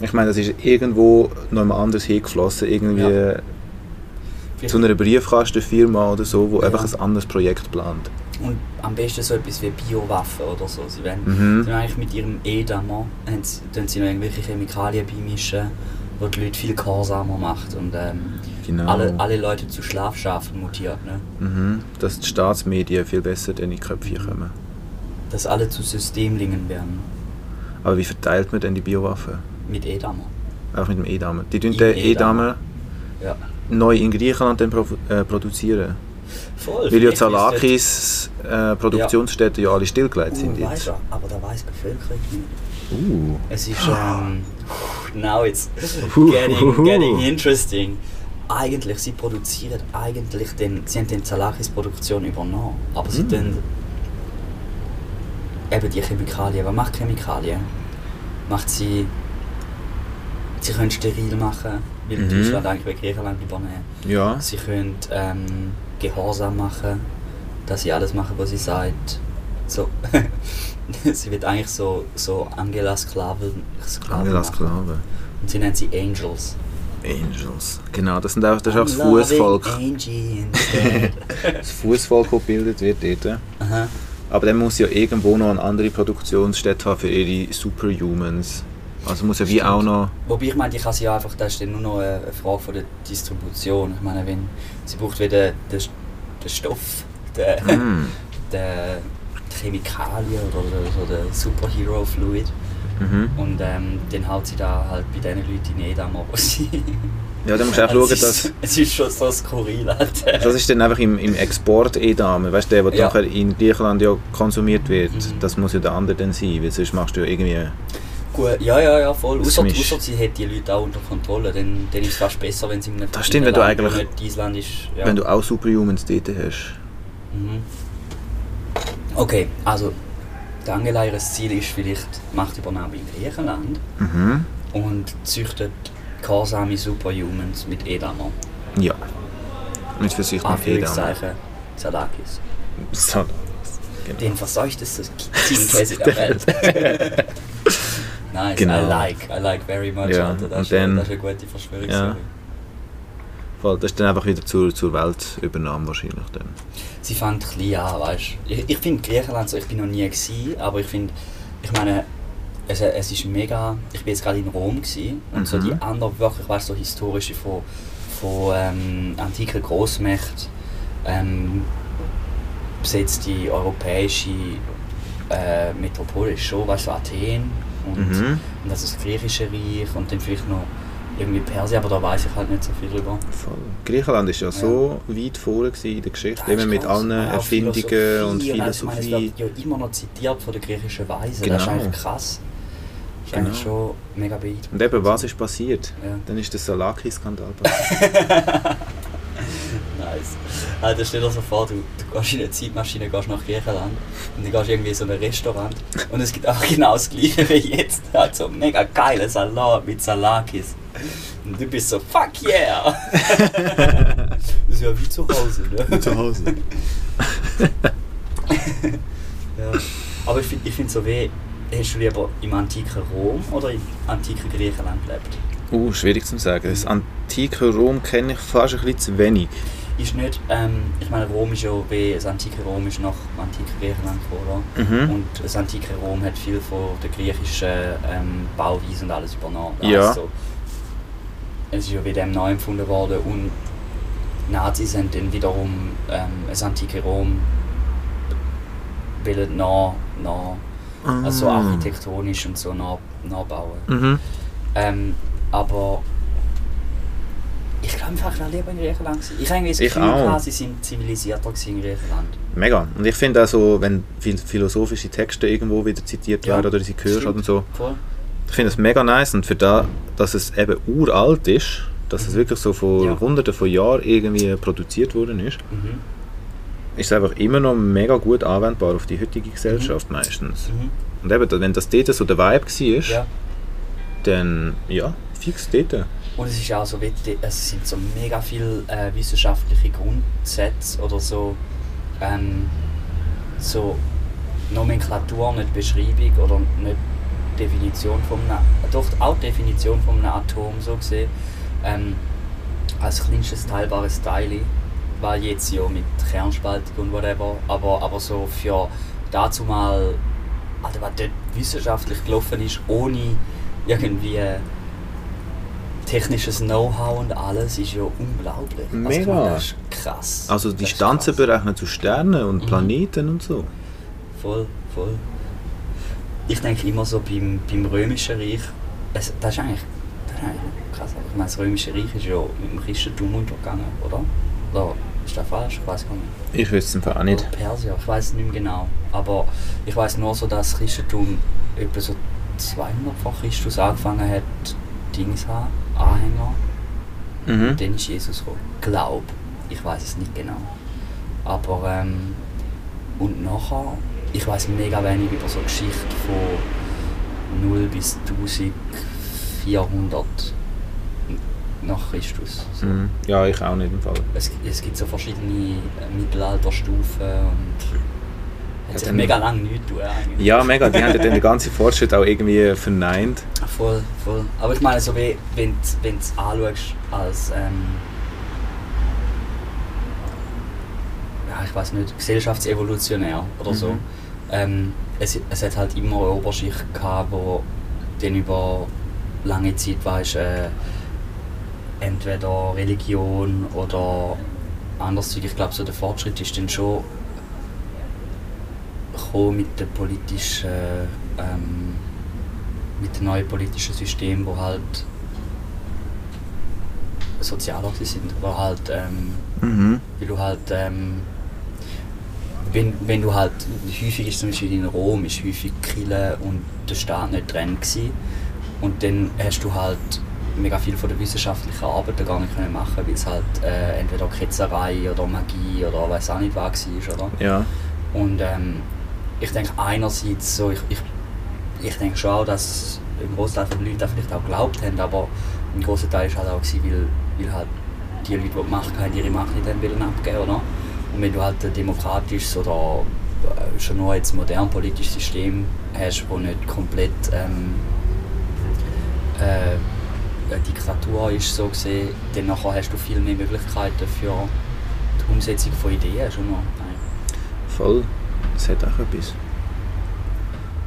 Ich meine, das ist irgendwo noch mal anders hingeflossen, irgendwie Ja. zu einer Briefkastenfirma oder so, wo Ja. einfach ein anderes Projekt plant. Und am besten so etwas wie Biowaffen oder so. Sie wollen, Mhm. sie eigentlich mit ihrem Edamer, tun sie noch irgendwelche Chemikalien beimischen, die die Leute viel gehorsamer macht und ähm, Genau. alle, alle Leute zu Schlafschafen mutiert. Ne? Mhm. Dass die Staatsmedien viel besser in die Köpfe kommen. Dass alle zu Systemlingen werden. Aber wie verteilt man denn die Biowaffen? Mit Edamer. Auch mit dem E-Damer. Die tun den. E-Damer Ja. neu in Griechenland dann äh, produzieren. Voll. Weil ja Zalakis äh, Produktionsstätten ja alle stillgelegt sind Uh, weißt jetzt. du, aber da weiß die Bevölkerung nicht. Uh. Es ist, ähm, now it's <laughs> <laughs> getting, getting interesting. eigentlich, sie produzieren eigentlich den, sie haben den Zalakis-Produktion übernommen, aber sie Mm. Eben die Chemikalien, was macht Chemikalien? Macht sie, sie können steril machen, weil Mhm. Deutschland eigentlich bei Griechenland übernehmen. Ja. Sie können ähm, Gehorsam machen, dass sie alles machen, was sie sagt. So. <laughs> sie wird eigentlich so, so Angela Sklaven, Sklaven Angela machen. Sklave. Und sie nennt sie Angels. Angels. Genau, das, sind auch, das ist auch das Fußvolk. <laughs> Das Fußvolk, das gebildet wird dort. Aha. Aber dann muss ja irgendwo noch eine andere Produktionsstätte haben für ihre Superhumans. Also muss ja wie Stimmt. auch noch. Wobei ich meine, ich kann sie ja einfach, das ist dann nur noch eine Frage von der Distribution. Ich meine, wenn sie braucht wieder den, den Stoff, den, Mm. <laughs> den die Chemikalien oder, oder so den Superhero Fluid. Mhm. Und ähm, dann haut sie da halt bei diesen Leuten in Edam, wo sie... Ja, dann musst du auch schauen, dass. Es ist schon so skurril. Halt. Das ist dann einfach im, im Export Edam, weißt du, der, der Ja. nachher in Griechenland ja konsumiert wird. Mhm. Das muss ja der andere dann sein, weil sonst machst du ja irgendwie. Gut, ja, ja, ja, voll. Außer, sie hat die Leute auch unter Kontrolle, dann, dann ist es fast besser, wenn sie in einem Das stimmt, wenn du eigentlich- nicht. Ja. Wenn du auch Superhumans dort hast. Mhm. Okay, also die Angela, ihr Ziel ist vielleicht Machtübernahme in Griechenland Mhm. und züchtet gehorsame Superhumans mit Edamer. Ja. Mit Versicht mit Edam. Anführungszeichen Sadakis. So. Genau. Den verseuchtesten <laughs> Ziegenkäse der Welt. <laughs> nice, Genau. I like, I like very much, Ja, Alter. Das, und ist, dann- das ist eine gute Verschwörungstheorie. Ja. Voll, Das ist dann einfach wieder zur, zur Weltübernahme wahrscheinlich dann. Sie fängt klein an, weißt du. Ich, ich finde Griechenland so, ich bin noch nie gewesen, aber ich finde, ich meine, es, es ist mega, ich bin jetzt gerade in Rom gewesen, und so Mhm. die anderen wirklich, weißt so historische von, von ähm, antiken Großmächten ähm, besetzt die europäische äh, Metropole ist schon, weißt du, Athen und, Mhm. und das ist das griechische Reich und dann vielleicht noch irgendwie Persien, aber da weiß ich halt nicht so viel drüber. Voll. Griechenland ist ja, so weit vorne in der Geschichte, Das eben mit allen Ja, Erfindungen und also Ich meine, es Philosophie. wird ja immer noch zitiert von den griechischen Weisen. Das ist Genau. eigentlich krass. Ist Genau. eigentlich schon mega beeindruckend. Und eben, was ist passiert? Ja. Dann ist der Salaki-Skandal <laughs> passiert. Nice. Also stell dir so vor, du, du gehst in eine Zeitmaschine, gehst nach Griechenland und dann gehst irgendwie in so ein Restaurant und es gibt auch <laughs> genau das gleiche wie jetzt. Also mega geile Salat mit Salakis. Und du bist so, fuck yeah! <laughs> das ist ja wie zu Hause, ne? Zu Hause. Ja. Aber ich finde ich find so weh, hast du lieber im antiken Rom oder im antiken Griechenland gelebt? Uh, schwierig zu sagen. Das antike Rom kenne ich fast ein bisschen zu wenig. Ist nicht, ähm, ich meine Rom ist ja, wie das antike Rom ist nach dem antiken Griechenland gekommen, oder? Mhm. Und das antike Rom hat viel von der griechischen ähm, Bauweise und alles übernommen. Ja. Also, es ist ja wieder neu empfunden worden und Nazis haben dann wiederum ähm, das antike Rom wollen nach, nach, also Ah. architektonisch und so nach, nachbauen. Mhm. Ähm, aber ich glaube einfach, ich wäre lieber in Griechenland. Ich habe irgendwie das Gefühl, auch. sie sind zivilisierter in Griechenland. Mega. Und ich finde auch so, wenn philosophische Texte irgendwo wieder zitiert Ja, werden oder sie hörst und so, Voll. ich finde es mega nice. Und für da, dass es eben uralt ist, dass es Mhm. wirklich so vor Ja. hunderten von Jahren irgendwie produziert worden ist, Mhm. Ist einfach immer noch mega gut anwendbar auf die heutige Gesellschaft meistens. Mhm. Und eben, wenn das dort so der Vibe war, Ja. dann ja, fix dort. Und es ist auch so es sind so mega viele äh, wissenschaftliche Grundsätze oder so, ähm, so Nomenklatur, nicht Beschreibung oder nicht Definition von einem, doch auch Definition von einem Atom so gesehen, ähm, als kleinstes teilbares Teil, weil jetzt ja mit Kernspaltung und whatever, aber, aber so für dazu mal, also was dort wissenschaftlich gelaufen ist, ohne irgendwie technisches Know-how und alles ist ja unglaublich. Also, Mega. meine, das ist krass. Also ist Distanzen berechnen zu Sternen und Mhm. Planeten und so. Voll, voll. Ich denke immer so beim, beim Römischen Reich, es, das ist eigentlich, das ist eigentlich krass. Ich meine, das Römische Reich ist ja mit dem Christentum untergegangen, oder? Oder ist das falsch? Ich weiß gar nicht. Ich wüsste es einfach auch nicht. Oder Perser, ich weiß es nicht mehr genau. Aber ich weiß nur so, dass das Christentum etwa so 200 vor Christus angefangen hat, Dings zu haben, Anhänger. Mhm. Und dann ist Jesus gekommen. Glaub. Ich weiß es nicht genau. Aber, ähm, und nachher, ich weiß mega wenig über so Geschichte von 0 bis 1400 nach Christus. So. Mhm. Ja, ich auch nicht im Fall. Es, es gibt so verschiedene äh, Mittelalterstufen und hat sich mega lange nichts tun eigentlich. Ja, mega. Die haben ja dann den ganzen Fortschritt auch irgendwie verneint. Voll, voll. Aber ich meine, so wie, wenn du es anschaust als, ähm, ja, ich weiß nicht, gesellschaftsevolutionär oder so, Mhm. ähm, es, es hat halt immer eine Oberschicht gehabt, wo dann über lange Zeit, weißt, äh, entweder Religion oder anderes. Ich glaube, so der Fortschritt ist dann schon mit dem politischen, ähm, mit dem neuen politischen System, wo halt sozialer sind, wo halt, ähm, Mhm. weil du halt, ähm, wenn, wenn du halt, häufig ist zum Beispiel in Rom, ist häufig Kirche und der Staat nicht dran gewesen. und dann hast du halt mega viel von der wissenschaftlichen Arbeit gar nicht können machen, weil es halt äh, entweder Ketzerei oder Magie oder weiß auch nicht was war, oder? Ja. Und ähm, ich denke einerseits so, ich, ich, ich denke schon auch, dass ein Großteil der Leute vielleicht auch geglaubt haben, aber ein großer Teil war halt auch, gewesen, weil, weil halt die Leute, die die Macht hatten, ihre Macht nicht haben wollen abgeben oder? Und wenn du halt ein demokratisches oder äh, schon nur jetzt modern politisches System hast, das nicht komplett ähm, äh, eine Diktatur ist, so gesehen, dann nachher hast du viel mehr Möglichkeiten für die Umsetzung von Ideen schon noch. eigentlich. Voll. Es hat auch etwas.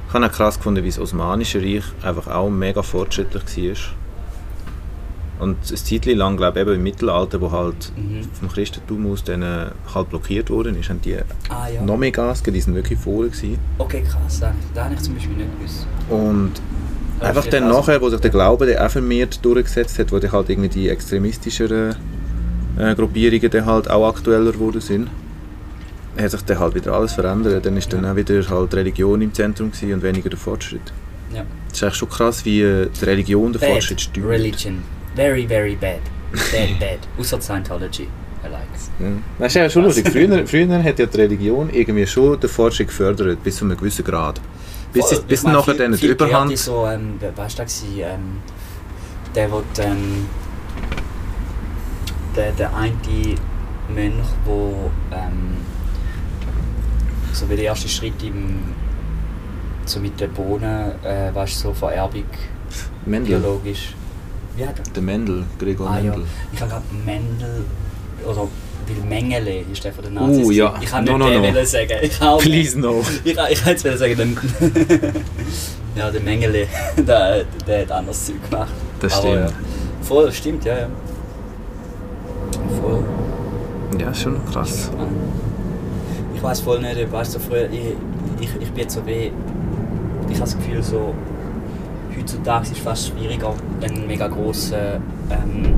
Ich habe auch krass gefunden, wie das Osmanische Reich einfach auch mega fortschrittlich war. Und eine Zeit lang, glaube ich, eben im Mittelalter, wo halt Mhm. vom Christentum aus dann äh, halt blockiert worden ist, haben die Ah ja. noch mehr Gas gegeben, die sind wirklich vorne gewesen. Okay, krass. Das das habe ich zum Beispiel nicht gewusst. Und einfach vielleicht dann auch. nachher, wo sich der Glaube dann auch vermehrt durchgesetzt hat, wo dann halt irgendwie die extremistischeren äh, Gruppierungen dann halt auch aktueller geworden sind, hat sich dann halt wieder alles verändert. Dann ist dann auch wieder halt die Religion im Zentrum gewesen und weniger der Fortschritt. Ja. Es ist eigentlich schon krass, wie äh, die Religion den Fortschritt steuert. Religion. Very, very bad. <laughs> Bad, bad. Außer Scientology. I like it. Ja. Das ist ja schon lustig. Früher, früher hat ja die Religion irgendwie schon den Fortschritt gefördert, bis zu einem gewissen Grad. Bis, es- bis Ich nachher dann gehört Überhand... ist so, ähm, weißt du, ähm, der, wo ähm, der, der eine Mönch, wo ähm, so wie der erste Schritt im, so mit den Bohnen, äh, weißt so Vererbung, Mendel. biologisch. Er? Der Mendel, Gregor Ah, ja. Mendel. Ich habe gerade Mendel oder weil Mengele ist der von den Nazis. Uh, ja. Ich kann No, nicht no, den no. sagen. Ich habe Please no. ich, ich kann jetzt sagen, den <laughs> ja, der Mengele, <laughs> der, der hat anderes Zeug gemacht. Das Aber, stimmt. Ja, voll, stimmt, ja, ja. Voll. Ja, schon krass. Ich weiß voll nicht, weißt du, früher, ich, ich, ich bin jetzt so wie, ich habe das Gefühl, so, heutzutage ist es fast schwieriger, einen mega grossen ähm,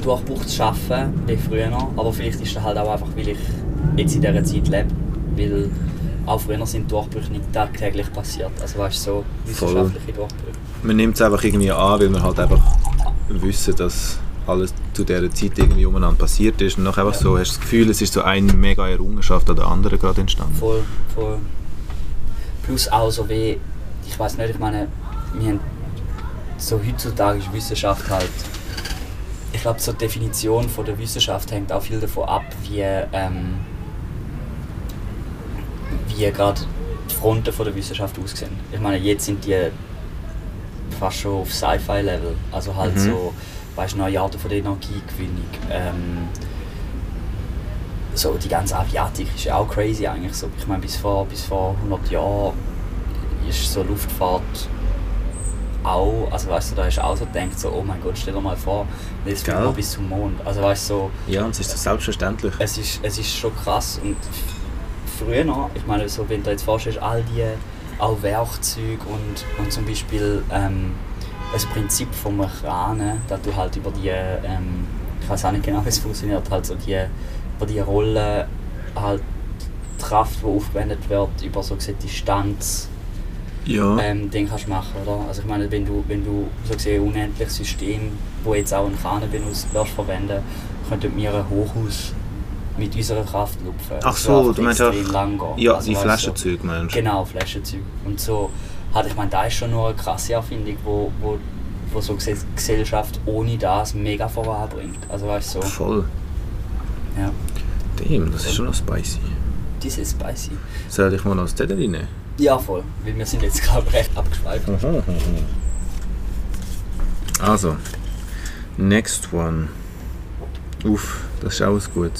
Durchbruch zu schaffen, wie früher. Aber vielleicht ist das halt auch einfach, weil ich jetzt in dieser Zeit lebe, weil auch früher sind Durchbrüche nicht tagtäglich passiert. Also weißt du, so Voll. wissenschaftliche Durchbrüche. Man nimmt es einfach irgendwie an, weil wir halt einfach wissen, dass alles zu dieser Zeit irgendwie umeinander passiert ist. Und nachher einfach Ja. so, hast du das Gefühl, es ist so eine mega Errungenschaft an der anderen gerade entstanden. Voll, voll. Plus auch so wie, ich weiß nicht, ich meine, wir haben so heutzutage ist Wissenschaft halt, ich glaube, so die Definition von der Wissenschaft hängt auch viel davon ab, wie, ähm, wie gerade die Fronten von der Wissenschaft aussehen. Ich meine, jetzt sind die fast schon auf Sci-Fi-Level, also halt Mhm. so, weißt du, neue Arten von der Energiegewinnung. Ähm, so die ganze Aviatik ist ja auch crazy eigentlich. So, ich meine, bis vor, bis vor 100 Jahren ist so Luftfahrt auch, also weißt du, da hast du auch so gedacht, so, oh mein Gott, stell dir mal vor, wir Gell? bis zum Mond. Also weißt du, so, Ja, und es ist so selbstverständlich. es ist, es ist schon krass und früher noch, ich meine, so, wenn du dir jetzt vorstellst, all die auch Werkzeuge und, und zum Beispiel ähm, das Prinzip vom Kranen, dass du halt über die, ähm, ich weiß auch nicht genau, wie es funktioniert, halt so die, über die Rolle halt die Kraft, die aufgewendet wird, über so gesagt Distanz Ja. ähm, den kannst du machen, oder? Also ich meine, wenn du, wenn du so gesehen unendliches System, wo jetzt auch ein Cannabis lässt verwenden, könnten wir ein Hochhaus mit unserer Kraft lupfen. Ach so, du meinst auch- lang gehen. Ja, Also die Flaschenzüge meinst du? Genau, Flaschenzüge. Und so hat, ich meine, da ist schon nur eine krasse Erfindung, wo, wo, wo so Ges- Gesellschaft ohne das mega voranbringt. Also weißt du, so, Voll. ja. Damn, das ist schon noch spicy. Das ist spicy. Soll ich mal noch das Zettel reinnehmen? Ja, voll. Weil wir sind jetzt gerade recht abgeschweift. Also, next one. Uff, das ist alles gut.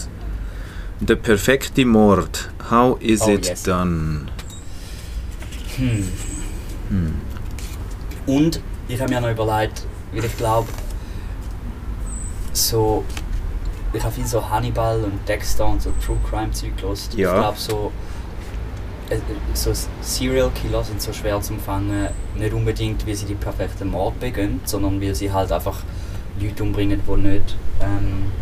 Der perfekte Mord. How is Oh, it yes. done? Hm. Und ich habe mir noch überlegt, weil ich glaube, so. Ich habe viel so Hannibal und Dexter und so True Crime Zeug gelost. Ja. Ich glaube, so. Äh, So Serial Killer sind so schwer zu fangen, nicht unbedingt, weil sie die perfekten Mord begehen, sondern weil sie halt einfach Leute umbringen, die nicht. Ähm,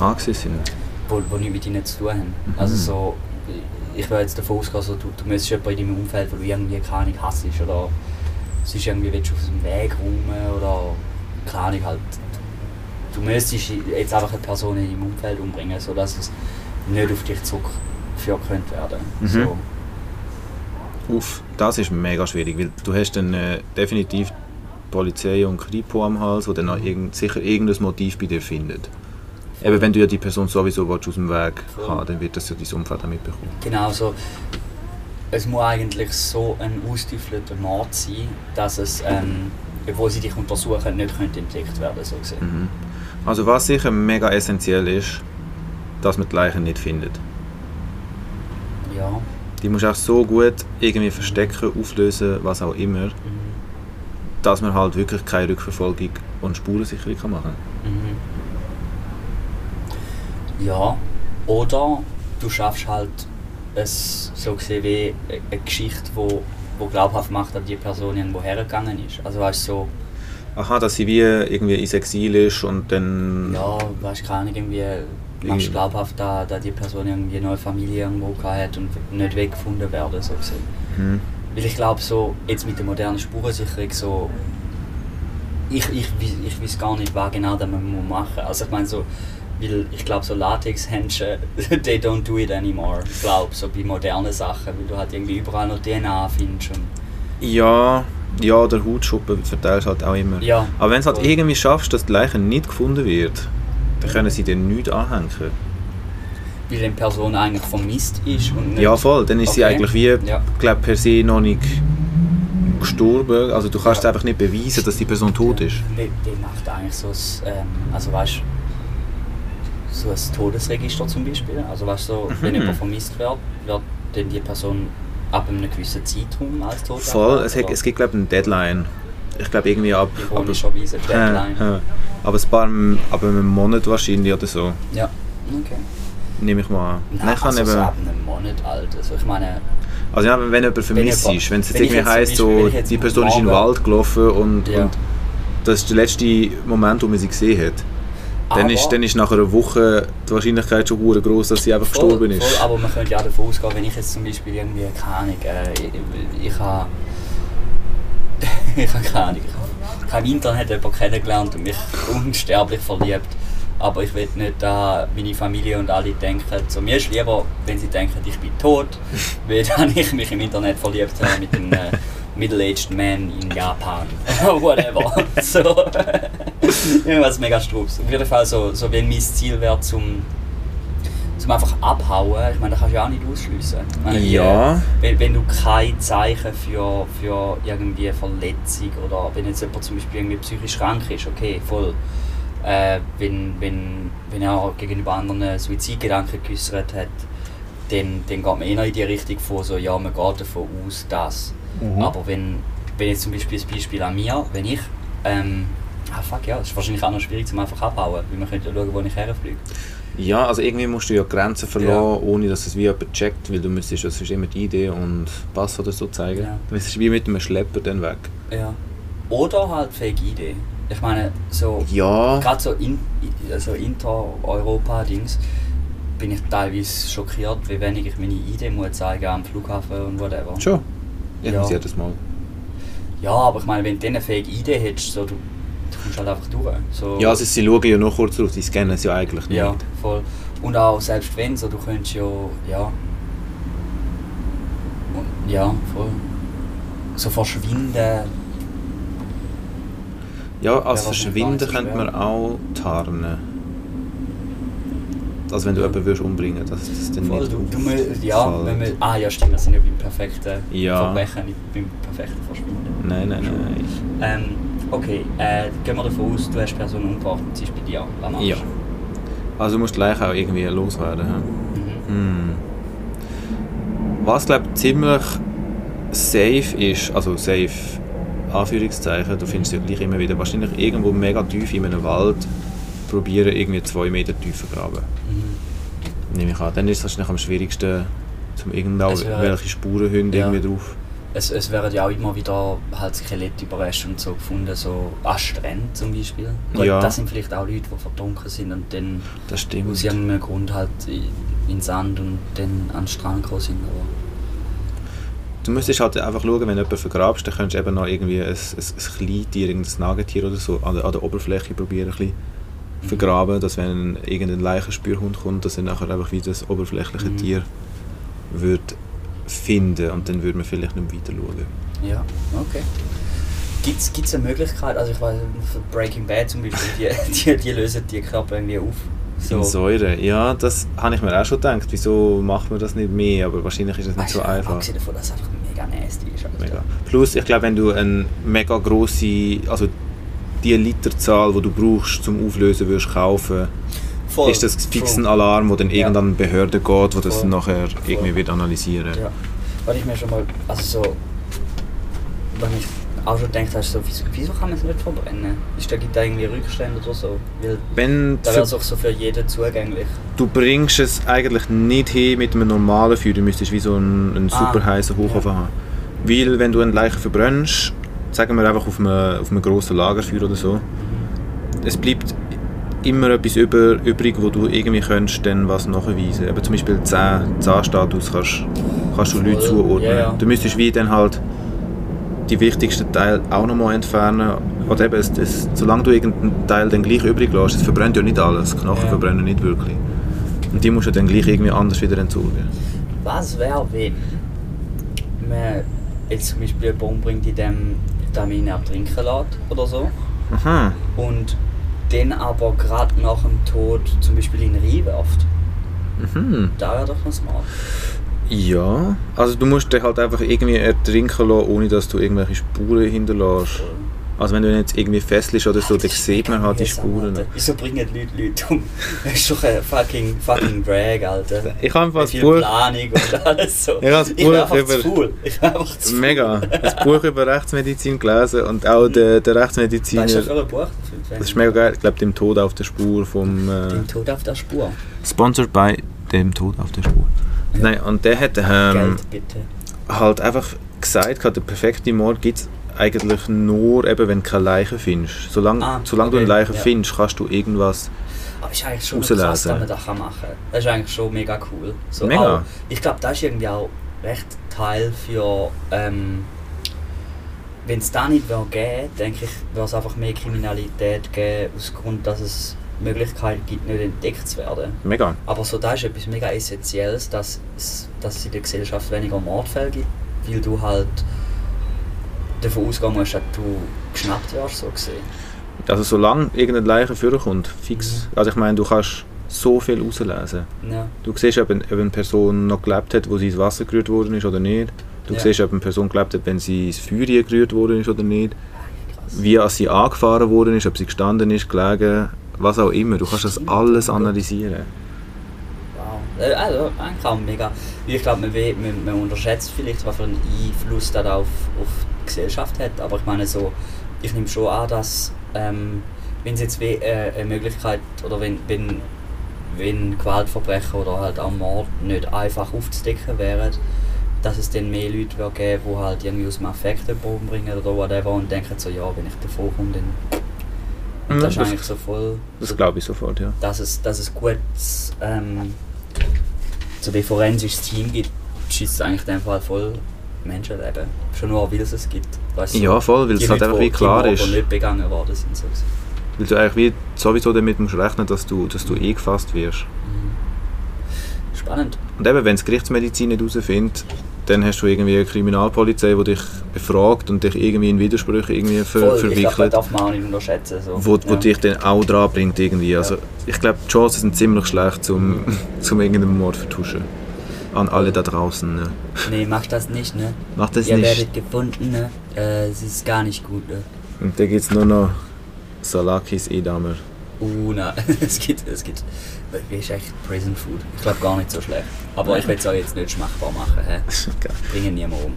angesehen sind. wo, wo nichts mit ihnen zu tun haben. Mhm. Also so, ich will jetzt davon ausgehen, so, du, du müsstest jemanden in deinem Umfeld, wo du irgendwie keine Ahnung hasst oder sonst irgendwie willst du aus dem Weg räumen oder keine Ahnung halt. Du müsstest jetzt einfach eine Person in deinem Umfeld umbringen, sodass es nicht auf dich zurückgeführt könnte werden. Mhm. So. Uff, das ist mega schwierig, weil du hast dann äh, definitiv Polizei und Kripo am Hals, die dann auch irgend, sicher irgendein Motiv bei dir findet. Eben, wenn du ja die Person sowieso aus dem Weg Voll. haben dann wird das ja dein Umfeld auch mitbekommen. Genau so. Es muss eigentlich so ein ausgetüftelter Mord sein, dass es, ähm, obwohl sie dich untersuchen, nicht könnte entdeckt werden so gesehen. Mhm. Also was sicher mega essentiell ist, dass man die Leichen nicht findet. Ja. Die musst du auch so gut irgendwie verstecken, auflösen, was auch immer, Mhm. dass man halt wirklich keine Rückverfolgung und Spurensicherung kann machen Mhm. Ja, oder du schaffst halt es so gesehen wie eine Geschichte, wo, wo glaubhaft macht, dass die Person irgendwo hergegangen ist. Also weißt so, Aha, dass sie wie irgendwie ins Exil ist und dann... ja, weißt du, keine Ahnung, irgendwie machst du Mhm. glaubhaft, dass, dass die Person irgendwie eine neue Familie irgendwo hat und nicht weggefunden werden, so gesehen. Mhm. Weil ich glaube so, jetzt mit der modernen Spurensicherung so, ich, ich, ich weiß gar nicht, was genau das man machen muss. Also ich meine so, weil ich glaube so Latexhändchen, <laughs> they don't do it anymore. Ich glaube so bei modernen Sachen, weil du halt irgendwie überall noch DNA findest Ja, ja, der Hautschuppen verteilt halt auch immer. Ja, Aber wenn du es halt irgendwie schaffst, dass die Leiche nicht gefunden wird, dann können sie dir nichts anhängen. weil die Person eigentlich vermisst ist und Ja, voll. Dann ist sie Okay. eigentlich wie, Ja. glaub, per se noch nicht gestorben. Also du kannst Ja. einfach nicht beweisen, dass die Person tot ist. Die, die macht eigentlich so ein, ähm, also weißt so ein Todesregister zum Beispiel. Also weißt wenn Mhm. jemand vermisst wird, wird dann die Person ab einem gewissen Zeitraum als tot Voll. Es, hat, es gibt, glaube ich, eine Deadline. Ich glaube irgendwie ab... Ironischerweise Deadline. Äh, äh. Aber ein paar, ab einem Monat wahrscheinlich oder so. Ja, okay. Nehme ich mal an. Nein, kann also so eben, ab einem Monat alt. Also ich meine, also ja, wenn jemand vermisst ist, wenn es jetzt irgendwie heisst, so, die Person ist in den Wald gelaufen und, Ja. und das ist der letzte Moment, wo man sie gesehen hat. Dann Aber- ist, dann ist nach einer Woche die Wahrscheinlichkeit schon hure groß, dass sie einfach gestorben voll, ist. Voll, aber man könnte ja davon ausgehen, wenn ich jetzt zum Beispiel irgendwie, keine Ahnung, äh, ich, ich habe ich habe keine Ahnung, ich habe im Internet jemanden kennengelernt und mich unsterblich verliebt. Aber ich will nicht, dass meine Familie und alle denken, so, mir ist lieber, wenn sie denken, ich bin tot, <laughs> weil dann ich mich im Internet verliebt habe mit einem äh, middle-aged man in Japan. <laughs> Whatever. <laughs> so. Irgendwas mega strubs. Auf jeden Fall so, so wenn mein Ziel wäre, zum, zum einfach abhauen, ich meine, das kannst du ja auch nicht ausschliessen. Ich meine, wie, Ja. Wenn, wenn du kein Zeichen für, für irgendwie Verletzung oder wenn jetzt jemand zum Beispiel irgendwie psychisch krank ist, okay, voll. Äh, wenn, wenn, wenn er gegenüber anderen Suizidgedanken geäußert hat, dann, dann geht man eher in die Richtung von so, ja, man geht davon aus, dass. Mhm. Aber wenn, wenn jetzt zum Beispiel das Beispiel an mir, wenn ich, ähm, ah fuck ja, es ist wahrscheinlich auch noch schwierig zum einfach abhauen, weil man könnte ja schauen, wo ich herfliege. Ja, also irgendwie musst du ja Grenzen verlassen, ohne dass es wie jemand checkt, weil du müsstest ja sonst immer die Idee und Pass oder so zeigen. Ja. Es ist wie mit einem Schlepper dann weg. Ja. Oder halt Fake-Idee. Ich meine, so, Ja, gerade so, in, also Inter-Europa-Dings, bin ich teilweise schockiert, wie wenig ich meine Idee muss zeigen am Flughafen und whatever. schon. Irgendwie Ja. jedes Mal. Ja, aber ich meine, wenn du eine fähige Idee hättest, so, du, du kommst halt einfach durch. So, Ja, also sie schauen ja noch kurz drauf, sie scannen es ja eigentlich nicht. Ja, voll. Und auch selbst wenn, so, du könntest ja, ja. Ja, voll. So verschwinden. Ja, als Ja, Verschwinden könnte man auch tarnen. Also wenn du Ja. jemanden würdest umbringen dass das dann Voll, nicht du, du, mü- ja, wenn wir, ah ja stimmt, wir sind ja beim perfekten Ja. Verbrechen, nicht beim perfekten Verschwinden. Nein, nein, nein. Ähm, okay, äh, gehen wir davon aus, du hast die Person umgebracht und sie ist bei dir. Machst du? Ja. Also du musst gleich auch irgendwie loswerden. Mhm. Hm. Was glaube ich ziemlich safe ist, also safe Anführungszeichen, du findest ja gleich immer wieder, wahrscheinlich irgendwo mega tief in einem Wald probieren, irgendwie zwei Meter tiefer graben. Mhm. Nehme ich an. Dann ist es wahrscheinlich am schwierigsten, zum irgendwelche Spurenhunde Ja. irgendwie drauf. Es, es werden ja auch immer wieder halt Skelettüberreste und so gefunden, so an Stränden zum Beispiel. Gut, Ja. Das sind vielleicht auch Leute, die vertrunken sind und dann aus irgendeinem Grund halt in den Sand und dann an den Strand gekommen sind. Aber Du müsstest halt einfach schauen, wenn du jemanden vergrabst, dann könntest du eben noch irgendwie ein, ein, ein Kleintier, irgendein Nagetier oder so, an der, an der Oberfläche probieren, ein bisschen Mhm. vergraben, dass wenn irgendein Leichenspürhund kommt, dass er nachher einfach wieder das oberflächliche Mhm. Tier wird finden und dann würde man vielleicht nicht weiter schauen. ja, okay. Gibt es eine Möglichkeit, also ich weiß, für Breaking Bad zum Beispiel, die, <laughs> die, die lösen die Körper irgendwie auf. So. In Säure, ja, das habe ich mir auch schon gedacht. Wieso macht man das nicht mehr? Aber wahrscheinlich ist es nicht Weißt so einfach. Abgesehen davon, dass es einfach mega nasty ist. Alter. Mega. Plus, ich glaube, wenn du eine mega grosse, also die Literzahl, die du brauchst zum Auflösen, würdest kaufen, Voll. ist das fix ein True. Alarm, wo dann Ja. irgendeine Behörde geht, die das Voll. nachher Voll. irgendwie wird analysieren. Ja. Weil ich mir schon mal, also so, wenn ich auch schon gedacht habe, so, wieso, wieso kann man es nicht verbrennen? Ist da, gibt da irgendwie Rückstände oder so? Weil Wenn da wäre es auch so für jeden zugänglich. du bringst es eigentlich nicht hin mit einem normalen Feuer, du müsstest wie so einen, einen Ah, super heißen Hochofen ja. haben. Weil wenn du eine Leiche verbrennst, sagen wir einfach auf einem, auf einem grossen Lagerfeuer oder so, es bleibt immer etwas über, übrig, wo du irgendwie könntest dann was nachweisen. Eben zum Beispiel Zahn, Zahnstatus kannst, kannst du Leute zuordnen. ja, ja. Du müsstest wie dann halt die wichtigsten Teile auch nochmal entfernen. Oder eben, es, es, solange du irgendeinen Teil dann gleich übrig lässt, es verbrennt ja nicht alles, Knochen Ja. verbrennen nicht wirklich. Und die musst du dann gleich irgendwie anders wieder entsorgen. Was wäre, wenn man jetzt zum Beispiel einen Baum bringt, in dem Vitamine ertrinken lässt oder so Aha. und den aber gerade nach dem Tod zum Beispiel in Rhein wirft? Mhm. Da wäre doch noch smart. Ja, also du musst dich halt einfach irgendwie ertrinken lassen, ohne dass du irgendwelche Spuren hinterlässt. Also wenn du ihn jetzt irgendwie fesselst oder so, dann sieht man halt die Spuren. Wieso bringen die Leute Leute um? <laughs> Das ist doch ein fucking, fucking Drag, Alter. Ich habe einfach das viel Buch, Planung und <laughs> alles so. Ich habe das Buch einfach über- faul. Ich bin einfach zu mega, ein Buch <laughs> über Rechtsmedizin gelesen und auch der, der Rechtsmediziner, das das für ein Buch? ist mega geil, ich glaube dem Tod auf der Spur vom... Äh, Den Tod auf der Spur. sponsored by dem Tod auf der Spur. Nein, und der hat ähm, Geld halt einfach gesagt, der perfekte Mord gibt es eigentlich nur, eben, wenn du keine Leiche findest. Solange, Ah, solange du okay, eine Leiche ja. findest, kannst du irgendwas... Aber ist eigentlich schon rauslesen. krass, dass man das machen kann. Das ist eigentlich schon mega cool. So, Mega. Auch, ich glaube, das ist irgendwie auch recht Teil für. Ähm, wenn es da nicht wäre geben, denke ich, würde es einfach mehr Kriminalität geben, aus Grund, dass es Möglichkeiten gibt, nicht entdeckt zu werden. Mega. Aber so da ist etwas mega Essentielles, dass es, dass es in der Gesellschaft weniger Mordfälle gibt, weil du halt davon ausgehen musst, dass du geschnappt wirst, so gesehen. Also solange irgendeine Leiche vorkommt, fix. Also ich meine, du kannst so viel rauslesen. Ja. Du siehst, ob eine, ob eine Person noch gelebt hat, wo sie ins Wasser gerührt worden ist oder nicht. Du Ja. siehst, ob eine Person gelebt hat, wenn sie ins Feuer gerührt worden ist oder nicht. Krass. Wie als sie angefahren worden ist, ob sie gestanden ist, gelegen, was auch immer. Du kannst das alles analysieren. Äh, Also, eigentlich auch mega. Ich glaube, man, man, man unterschätzt vielleicht, was für einen Einfluss das auf, auf die Gesellschaft hat. Aber ich meine, so, ich nehme schon an, dass, ähm, wenn es jetzt we, äh, eine Möglichkeit oder wenn, wenn, wenn Gewaltverbrechen oder halt auch Mord nicht einfach aufzudecken wären, dass es dann mehr Leute wird geben die halt irgendwie aus dem Affekt jemanden umbringen oder whatever und denken so, ja, wenn ich davor komme, dann. Ja, das ist das- eigentlich so voll. Das glaube ich sofort, ja. dass es, dass es gut ähm, so wie forensisches Team gibt, schießt es eigentlich in dem Fall voll Menschenleben. Schon nur, weil es es gibt. Weißt Ja, voll, weil es halt einfach wie klar ist. nicht begangen worden sind. So. Weil du eigentlich wie sowieso damit musst rechnen, dass du, dass du eingefasst wirst. Spannend. Und eben, wenn es Gerichtsmedizin nicht herausfindet, dann hast du irgendwie eine Kriminalpolizei, die dich befragt und dich irgendwie in Widersprüche irgendwie ver Voll, ich glaube, das verwickelt. darf man auch nicht unterschätzen. So. wo, wo ja. dich dann auch dran bringt irgendwie. Also ich glaube, die Chancen sind ziemlich schlecht, zum, <laughs> zum irgendeinen Mord vertuschen. An alle da draußen. Ne? Nee, mach das nicht, ne? Macht das Ihr nicht. werdet gefunden, ne? Äh, es ist gar nicht gut, ne? Und da gibt es nur noch Salakis Edamer. Uh, <laughs> nein, es gibt, es gibt, wie ist eigentlich Prison Food? Ich glaube gar nicht so schlecht. Aber ich will es auch jetzt nicht schmachbar machen, hä? <laughs> Geil. Bringen niemand um.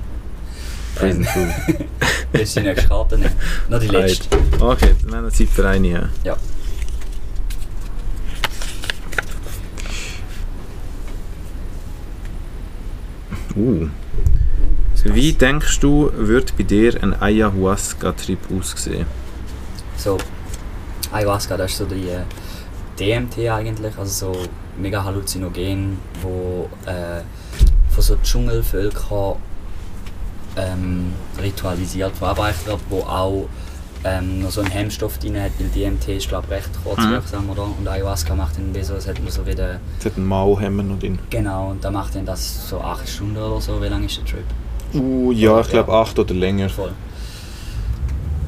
Prison Ähm, Food. Willst du die nächste Karte nehmen? Noch die letzte. Okay, dann haben wir Zeit für eine. Ja. Ja. Uh. Wie denkst du, wird bei dir ein Ayahuasca-Trip aussehen? So, Ayahuasca, das ist so die äh, DMT eigentlich, also so mega halluzinogen, wo äh, von so Dschungelvölkern ähm, ritualisiert verarbeitet wird, wo auch ähm, noch so einen Hemmstoff drin hat, weil DMT ist glaube ich recht kurzwirksam, oder? Und Ayahuasca macht dann so, es hat nur so wieder, Es hat einen Mauhemmer noch drin. genau, und da macht dann das so 8 Stunden oder so, wie lang ist der Trip? Uh, ja, ich glaube acht oder länger. Voll.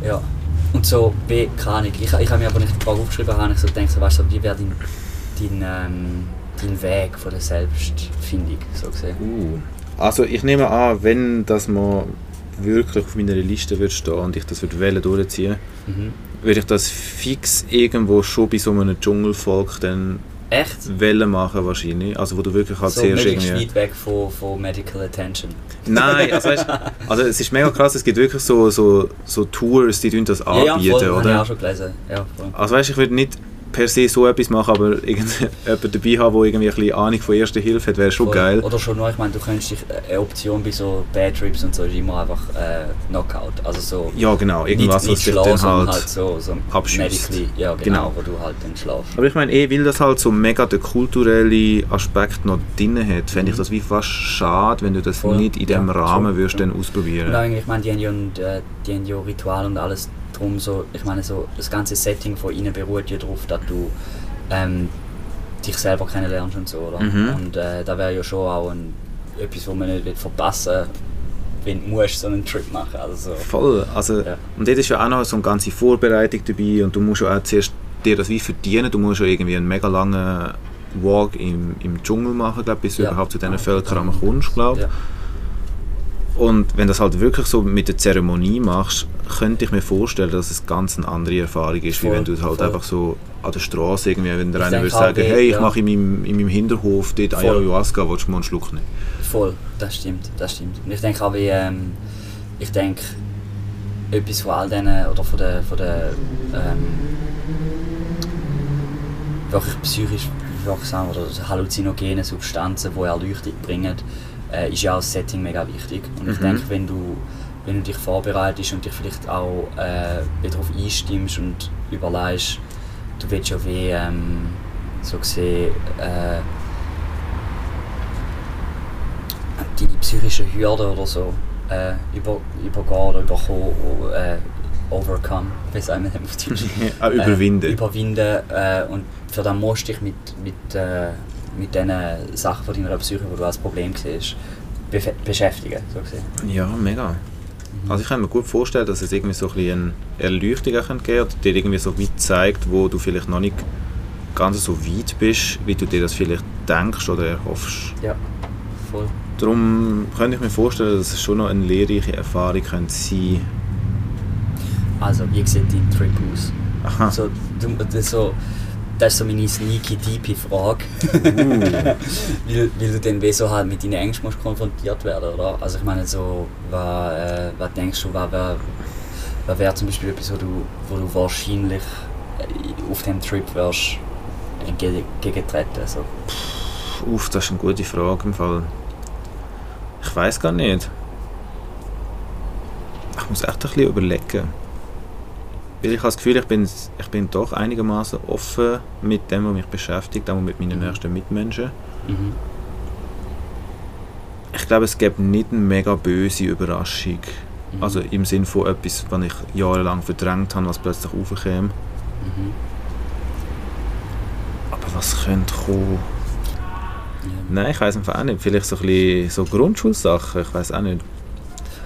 Ja. Und so, wie, keine Ahnung, ich, ich habe mir aber nicht die Frage aufgeschrieben, habe ich so gedacht, so, weißt du, wie wäre dein, dein, ähm, dein Weg von der Selbstfindung, so gesehen? Uh. Also ich nehme an, wenn das mal wirklich auf meiner Liste wird stehen und ich das würde wählen durchziehen, Mhm. würde ich das fix irgendwo schon bei so einem Dschungelvolk dann Echt? Wellen machen wahrscheinlich. Also wo du wirklich halt So zuerst irgendwie... weit weg von, von Medical Attention. Nein, also, weißt, <laughs> also es ist mega krass, es gibt wirklich so, so, so Tours, die das ja, ja, anbieten, voll, habe ich oder? auch schon gelesen. Ja, voll. Also weißt, ich würde nicht per se so etwas machen, aber <laughs> irgendjemanden dabei haben, der irgendwie ein bisschen Ahnung von Erster Hilfe hat, wäre schon Voll. geil. Oder schon nur, ich meine, du könntest dich, äh, eine Option bei so Bad Trips und so ist immer einfach äh, Knockout. Also so Ja, genau, irgendwas, nicht, was nicht dich schlafen, dann halt... halt so, so medically, ja genau, Genau. wo du halt dann schlafst. Aber ich meine, eh, weil das halt so mega den kulturellen Aspekt noch drin hat, fände ich Mhm. das wie fast schade, wenn du das Voll. nicht in diesem Ja, Rahmen schon, würdest ja. dann ausprobieren. Und eigentlich, ich meine, die haben ja, und, äh, die haben ja Ritual und alles drum so, ich meine, so das ganze Setting von ihnen beruht ja darauf, dass du ähm, dich selber kennenlernst und so, oder? Mhm. Und äh, da wäre ja schon auch ein, etwas, was man nicht will verpassen wenn du musst so einen Trip machen also so. Voll, also Ja. und dort ist ja auch noch so eine ganze Vorbereitung dabei und du musst ja auch zuerst dir das wie verdienen, du musst ja irgendwie einen mega langen Walk im, im Dschungel machen, glaub, bis du Ja. überhaupt zu diesen Ah, Völkern kommst, glaube Ja. Und wenn das halt wirklich so mit der Zeremonie machst, könnte ich mir vorstellen, dass es ganz eine andere Erfahrung ist, wie wenn du halt voll. einfach so an der Straße irgendwie, wenn der eine würde sagen, wie- hey, ich ja. mache in meinem, in meinem Hinterhof dort Voll. Ayahuasca, willst du mal einen Schluck nehmen? Voll, das stimmt, das stimmt. Und ich denke auch, wie, ähm, ich denke, etwas von all diesen, oder von den, von den ähm, wirklich psychisch wirksam oder halluzinogenen Substanzen, die Erleuchtung bringen, äh, ist ja auch das Setting mega wichtig. Und ich Mhm. denke, wenn du, wenn du dich vorbereitest und dich vielleicht auch äh, darauf einstimmst und überlegst, du willst ja wie ähm, so gesehen äh, deine psychischen Hürden oder so äh, über, übergehen oder überkommen, äh, overcome, wie wir das auf Deutsch? <laughs> Überwinden. Äh, überwinden äh, und für das musst du dich mit, mit, äh, mit den Sachen von deiner Psyche, die du als Problem siehst, befe- beschäftigen, so gesehen. Ja, mega. Also ich kann mir gut vorstellen, dass es irgendwie so ein bisschen eine Erleuchtung auch könnte geben oder dir irgendwie so weit zeigt, wo du vielleicht noch nicht ganz so weit bist, wie du dir das vielleicht denkst oder erhoffst. Ja, voll. Darum könnte ich mir vorstellen, dass es schon noch eine lehrreiche Erfahrung könnte sein Also, wie sieht dein Trip aus? Aha. So, du, so, das ist so meine sneaky, deepy Frage. Uh. <laughs> weil, weil du dann wie so halt mit deinen Ängsten musst konfrontiert werden, oder? Also ich meine so, was, äh, was denkst du, was wäre was wär zum Beispiel etwas, wo du, wo du wahrscheinlich äh, auf dem Trip wärst entgegentreten, so. Uff, das ist eine gute Frage im Fall. Ich weiß gar nicht. Ich muss echt ein bisschen überlegen. Weil ich habe das Gefühl, ich bin, ich bin doch einigermaßen offen mit dem, was mich beschäftigt, auch mit meinen Mhm. nächsten Mitmenschen. Mhm. ich glaube, es gibt nicht eine mega böse Überraschung. Mhm. Also im Sinn von etwas, was ich jahrelang verdrängt habe, was plötzlich aufkäme. Mhm. Aber was könnte kommen? Ja. Nein, ich weiß einfach auch nicht. Vielleicht so ein bisschen so Grundschulsachen, ich weiß auch nicht.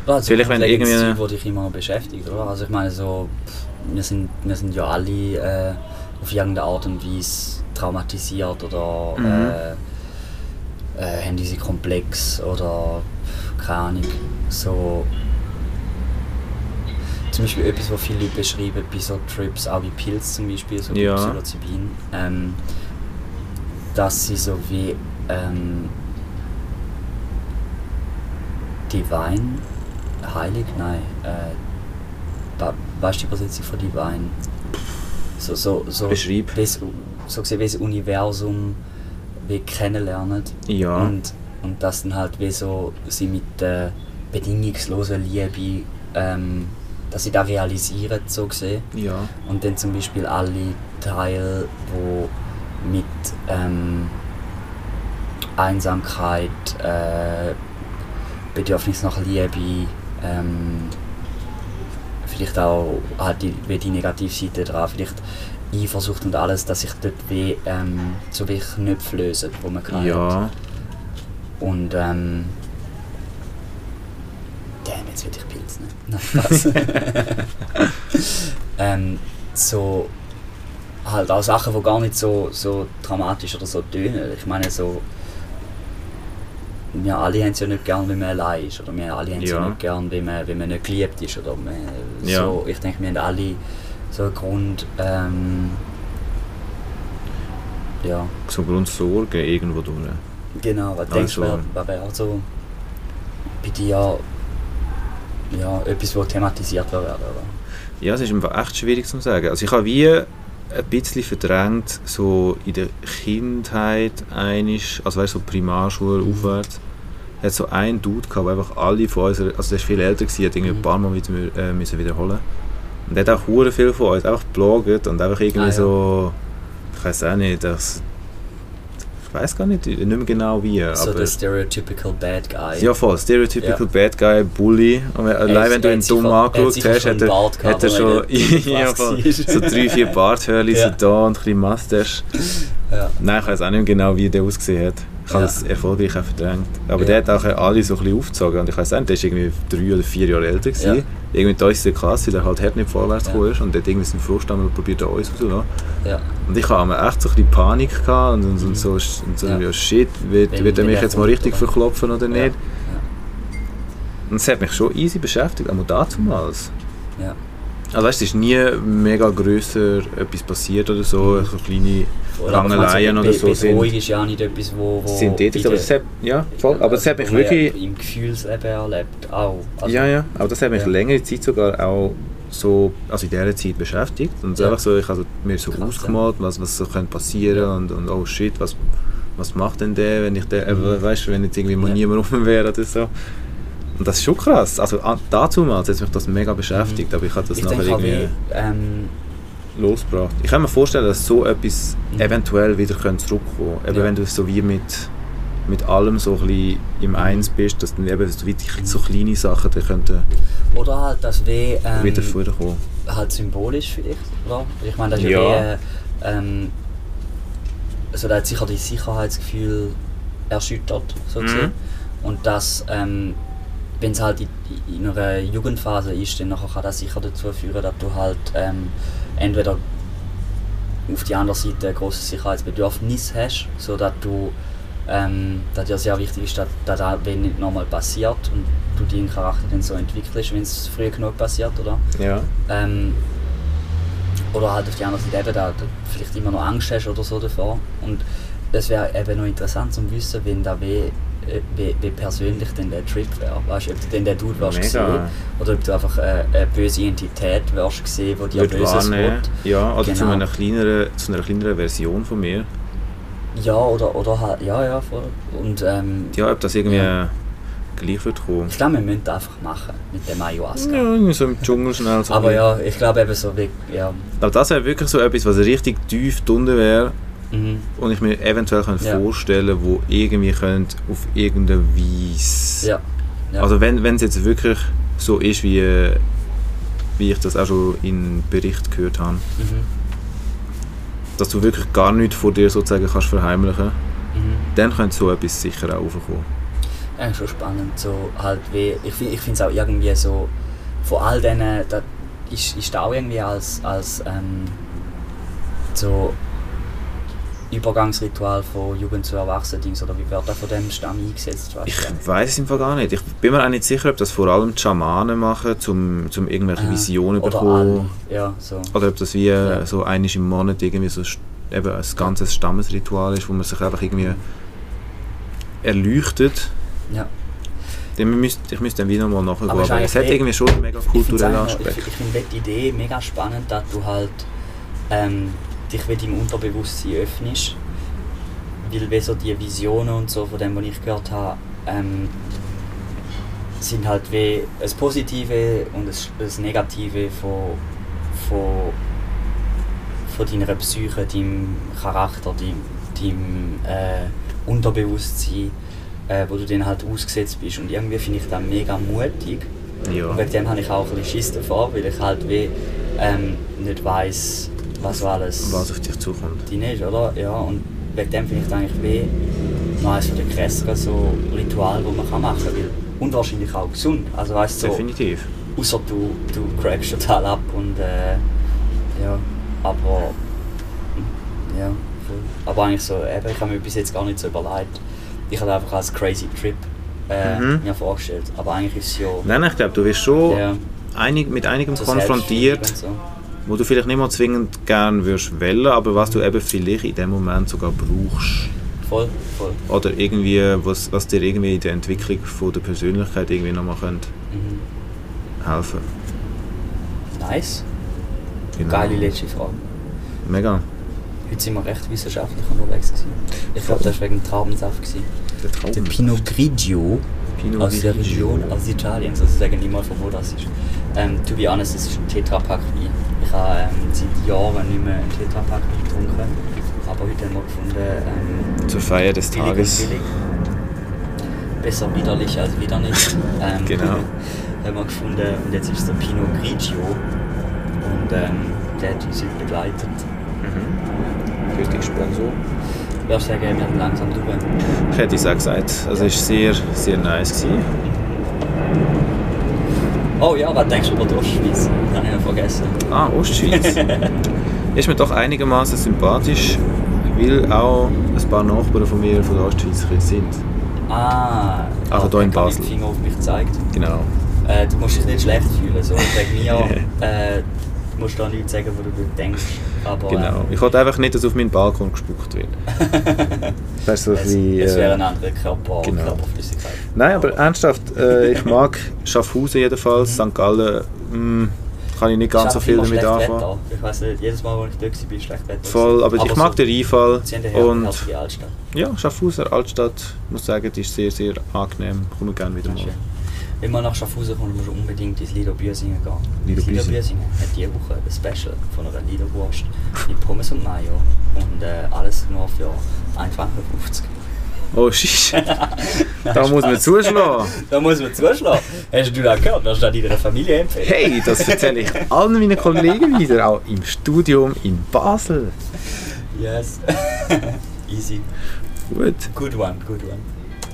Also Vielleicht, wenn irgendwie- das dich immer beschäftigt, oder? Also ich meine so, pff, wir sind, wir sind ja alle äh, auf irgendeine Art und Weise traumatisiert oder Mhm. äh, äh, haben diese Komplex oder keine Ahnung, so zum Beispiel etwas, was viele Leute beschreiben bei so Trips, auch wie Pilz zum Beispiel, so Ja. Psilocybin, ähm, dass sie so wie ähm, Divine, heilig, nein, äh, weißt du die Übersetzung von Divine? So, so, so, Beschreib. Wie's, so gesehen, wie das Universum wie kennenlernen Ja. und, und das dann halt wie so sie mit der bedingungslosen Liebe ähm, dass sie da realisieren so gesehen Ja. und dann zum Beispiel alle Teile wo mit ähm, Einsamkeit äh, Bedürfnis nach Liebe ähm, vielleicht auch halt die, wie die Negativseite dran vielleicht Eifersucht und alles, dass sich dort wie ähm, so wie Knöpfe lösen, wo man kann Ja. und ähm. Damn, jetzt will ich Pilz nehmen. <laughs> Nein, Spaß. <laughs> ähm, so. Halt auch Sachen, die gar nicht so, so dramatisch oder so tönen. Ich meine, so. Wir alle haben es ja nicht gern, wenn man allein ist. Oder wir alle haben es ja. Ja. nicht gern, wenn man, wenn man nicht geliebt ist. Oder man, Ja. so, ich denke, wir haben alle so einen Grund. Ähm, ja, So Grundsorgen irgendwo durch. Genau, was denkst du, Also- wer, wer wäre so bei dir ja, etwas, was thematisiert wäre? Oder? Ja, es ist einfach echt schwierig zu sagen. Also ich habe wie ein bisschen verdrängt, so in der Kindheit einisch, also weißt, so Primarschule aufwärts, hat so einen Dude gehabt, der einfach alle von uns, also der ist viel älter gewesen, hat irgendwie ein Mhm. paar Mal wieder, äh, müssen wiederholen. Und der hat auch hure viel von uns einfach gebloggt und einfach irgendwie Ah, ja. so, ich weiß auch nicht, das, ich weiß gar nicht, nicht mehr genau wie, so der stereotypical bad guy. ja voll, stereotypical Ja. Bad Guy, Bully. Und allein wenn du ihn dumm angeschaut hast, hat er, hat er schon <laughs> ja, voll, so drei, vier Barthörli <laughs> Ja. so da und ein bisschen Mustache. Ja. Nein, ich weiß auch nicht mehr genau, wie der ausgesehen hat. Ich habe das erfolgreich auch verdrängt. Aber der hat auch alle so ein bisschen aufgezogen. Und ich weiß auch nicht, der ist irgendwie drei oder vier Jahre älter gewesen. Ja. Irgendwie in unserer Klasse, der halt hart nicht vorwärts Ja. ist. Und der hat irgendwie seinen Frust einmal probiert, an uns rauszulassen. Ja. Und ich mir echt so ein bisschen Panik gehabt und, und, und so, und so Mhm. Ja. shit, wird, wird er mich jetzt mal richtig verklopfen oder nicht? Und es hat mich schon easy beschäftigt, aber damals. Ja. Also weißt, es ist nie mega grösser etwas passiert oder so, Mhm. so kleine Rangeleien oder so Bedrohung sind, ist ja auch nicht etwas, wo... wo in aber das hat, ja, voll, aber das hat mich wirklich, Im Gefühlsleben erlebt, auch. Also, ja, ja, aber das hat mich Ja. längere Zeit sogar auch so, also in dieser Zeit beschäftigt und Ja. einfach so, ich habe mir so Krass, ausgemalt, was, was so könnte passieren Ja. und, und oh shit, was, was macht denn der, wenn ich der, äh, Mhm. weißt du, wenn jetzt irgendwie mal Ja. niemand rum wäre oder so. Und das ist schon krass, also dazu mal hat mich das mega beschäftigt, aber ich habe das Mhm. ich nachher denke irgendwie... wie, ähm, losgebracht. Ich kann mir vorstellen, dass so etwas Mhm. eventuell wieder zurückkommen könnte. Ja. wenn du so wie mit, mit allem so ein bisschen im Mhm. Eins bist, dass dann eben so, wie so kleine Sachen die könnten oder halt, dass wie... Ähm, wieder vorkommen. halt symbolisch vielleicht, oder? Ich meine, das ist ja, Ja. wie, ähm, also da hat sicher das Sicherheitsgefühl erschüttert, so Mhm. Und das, ähm, wenn es halt in, in einer Jugendphase ist, dann nachher kann das sicher dazu führen, dass du halt ähm, entweder auf die andere Seite ein grosses Sicherheitsbedürfnis hast, so dass du ähm, dass dir sehr wichtig ist, dass, dass das nicht nochmal passiert und du deinen Charakter dann so entwickelst, wenn es früh genug passiert, oder? Ja. Ähm, oder halt auf die andere Seite eben, da du vielleicht immer noch Angst hast oder so davor. Und das wäre eben noch interessant zu wissen, wenn da wie, äh, wie, wie persönlich denn der Trip wäre. Weißt du, ob du denn der Dude wärst gesehen oder ob du einfach äh, eine böse Entität wärst gesehen, die dir Böses will. Ja, oder zu, Genau. einer kleineren, zu einer kleineren Version von mir. Ja, oder, oder halt, ja, ja, voll. Und ähm, Ja, ob das irgendwie Ja. gleich wird kommen. ich glaube, wir müssen das einfach machen mit dem Ayahuasca. Ja, so im Dschungel schnell. So Aber ja, ich glaube eben so, wie, ja, Aber das wäre wirklich so etwas, was richtig tief drunter wäre Mhm. und ich mir eventuell könnte Ja. vorstellen, wo irgendwie könnte auf irgendeine Weise. Ja. ja. Also wenn es jetzt wirklich so ist, wie, wie ich das auch schon in Bericht gehört habe, mhm. dass du wirklich gar nichts vor dir sozusagen kannst verheimlichen, Mhm. dann könnte so etwas sicher auch aufkommen. Eigentlich schon spannend. So halt wie, ich fi- ich finde es auch irgendwie so, von all denen, da ist, ist da auch irgendwie als, als ähm, so Übergangsritual von Jugend zu Erwachsenen oder wie wird da von dem Stamm eingesetzt? Weißt Ich du? weiß es Fall gar nicht. Ich bin mir auch nicht sicher, ob das vor allem die Schamanen machen, um zum irgendwelche Aha. Visionen zu bekommen. alle. Ja, so. Oder ob das wie Ja. äh, so einmal im Monat irgendwie so eben ein ganzes Stammesritual ist, wo man sich einfach irgendwie erleuchtet. Ja. Müsst, ich müsste dann wieder mal nachschauen, Aber aber, es hat irgendwie schon einen mega Ich kulturellen Aspekt. Ich, ich finde die Idee mega spannend, dass du halt ähm, dich wieder im Unterbewusstsein öffnest. Weil wie so die Visionen und so von dem, was ich gehört habe, ähm, sind halt wie das Positive und das, Negative von, von, von deiner Psyche, deinem Charakter, deinem, deinem äh, Unterbewusstsein, äh, wo du dann halt ausgesetzt bist. Und irgendwie finde ich das mega mutig. Ja. Und wegen dem habe ich auch ein bisschen Schiss davor, weil ich halt wie ähm, nicht weiss, was alles Was auf dich zukommt. drin ist, oder? Ja, und wegen dem finde ich eigentlich wie noch eines der krasseren so Rituale, die man kann machen kann. Und wahrscheinlich auch gesund. Also weißt du, so, Definitiv. außer du, du crackst total ab und äh, ja, aber ja, voll. Aber eigentlich so, eben, ich habe mir bis jetzt gar nicht so überlegt. Ich habe einfach als crazy Trip äh, Mhm. mir vorgestellt. Aber eigentlich ist es ja, Nein, ich glaube, du wirst schon ja einig, mit einigem so konfrontiert, wo du vielleicht nicht mal zwingend gern würdest wählen, aber was du eben vielleicht in dem Moment sogar brauchst. Voll, voll. Oder irgendwie, was, was dir irgendwie in der Entwicklung von der Persönlichkeit irgendwie nochmal könnte Mhm. helfen Nice. Genau. Geile letzte Frage. Mega. Heute sind wir recht wissenschaftlich unterwegs. Gewesen. Ich glaube, das war wegen dem Traubensaft. Gewesen. Der Traum. Der Pinot Grigio. Pinot aus der. Region, aus Italien, sozusagen nicht mal von wo das ist. Ähm, to be honest, es ist ein Tetrapack Wein. Ich habe ähm, seit Jahren nicht mehr einen Tetrapack getrunken, aber heute haben wir gefunden, ähm, Zur Feier des billig Tages. billig. Besser widerlich als wieder nicht. <laughs> Ähm, Genau. <laughs> haben wir gefunden und jetzt ist es der Pinot Grigio und ähm, der hat uns heute begleitet. Mhm. Gütiger Sponsor. Ich würde sagen, wir haben langsam durch. Ich hätte es auch gesagt. Also es war sehr, sehr nice. Gewesen. Oh ja, was denkst du über die Ostschweiz? Habe ich vergessen. Ah, Ostschweiz. <laughs> ist mir doch einigermaßen sympathisch, weil auch ein paar Nachbarn von mir von der Ostschweiz sind. Ah, Also hier in Basel. Finger auf mich gezeigt. Genau. Äh, du musst dich nicht schlecht fühlen, so wegen mir. <laughs> äh, du musst da nichts sagen, was du denkst. Aber, Genau. ähm, Ich wollte einfach nicht, dass auf meinen Balkon gespuckt wird. <laughs> Das so ein es, bisschen, es wäre äh, eine andere Körper, genau. Körperflüssigkeit. Nein, aber ernsthaft, äh, ich mag Schaffhausen jedenfalls, St. Gallen mh, kann ich nicht ganz so viel damit anfangen. Wetter. Ich weiß nicht, jedes Mal, wo ich dort war, war schlecht Wetter. Voll, aber, ich mag so, den Einfall und herzliche Altstadt. ja, Schaffhauser Altstadt, muss sagen, die ist sehr, sehr angenehm. Komme gerne wieder mal. Man nach Schaffhausen kommt, musst du unbedingt ins Lido Büsingen gehen. Lido Das Lido Büsingen. Hat diese Woche ein Special von einer Lido Wurst mit Pommes und Mayo und äh, alles nur für 1,50 Franken. Oh, shit. <laughs> da muss man zuschlagen. Da muss man zuschlagen. Hast du das gehört? Wirst du das deiner Familie empfehlen? Hey, das erzähle ich allen meinen Kollegen wieder, auch im Studium in Basel. Yes. <laughs> Easy. Gut. Good one, good one.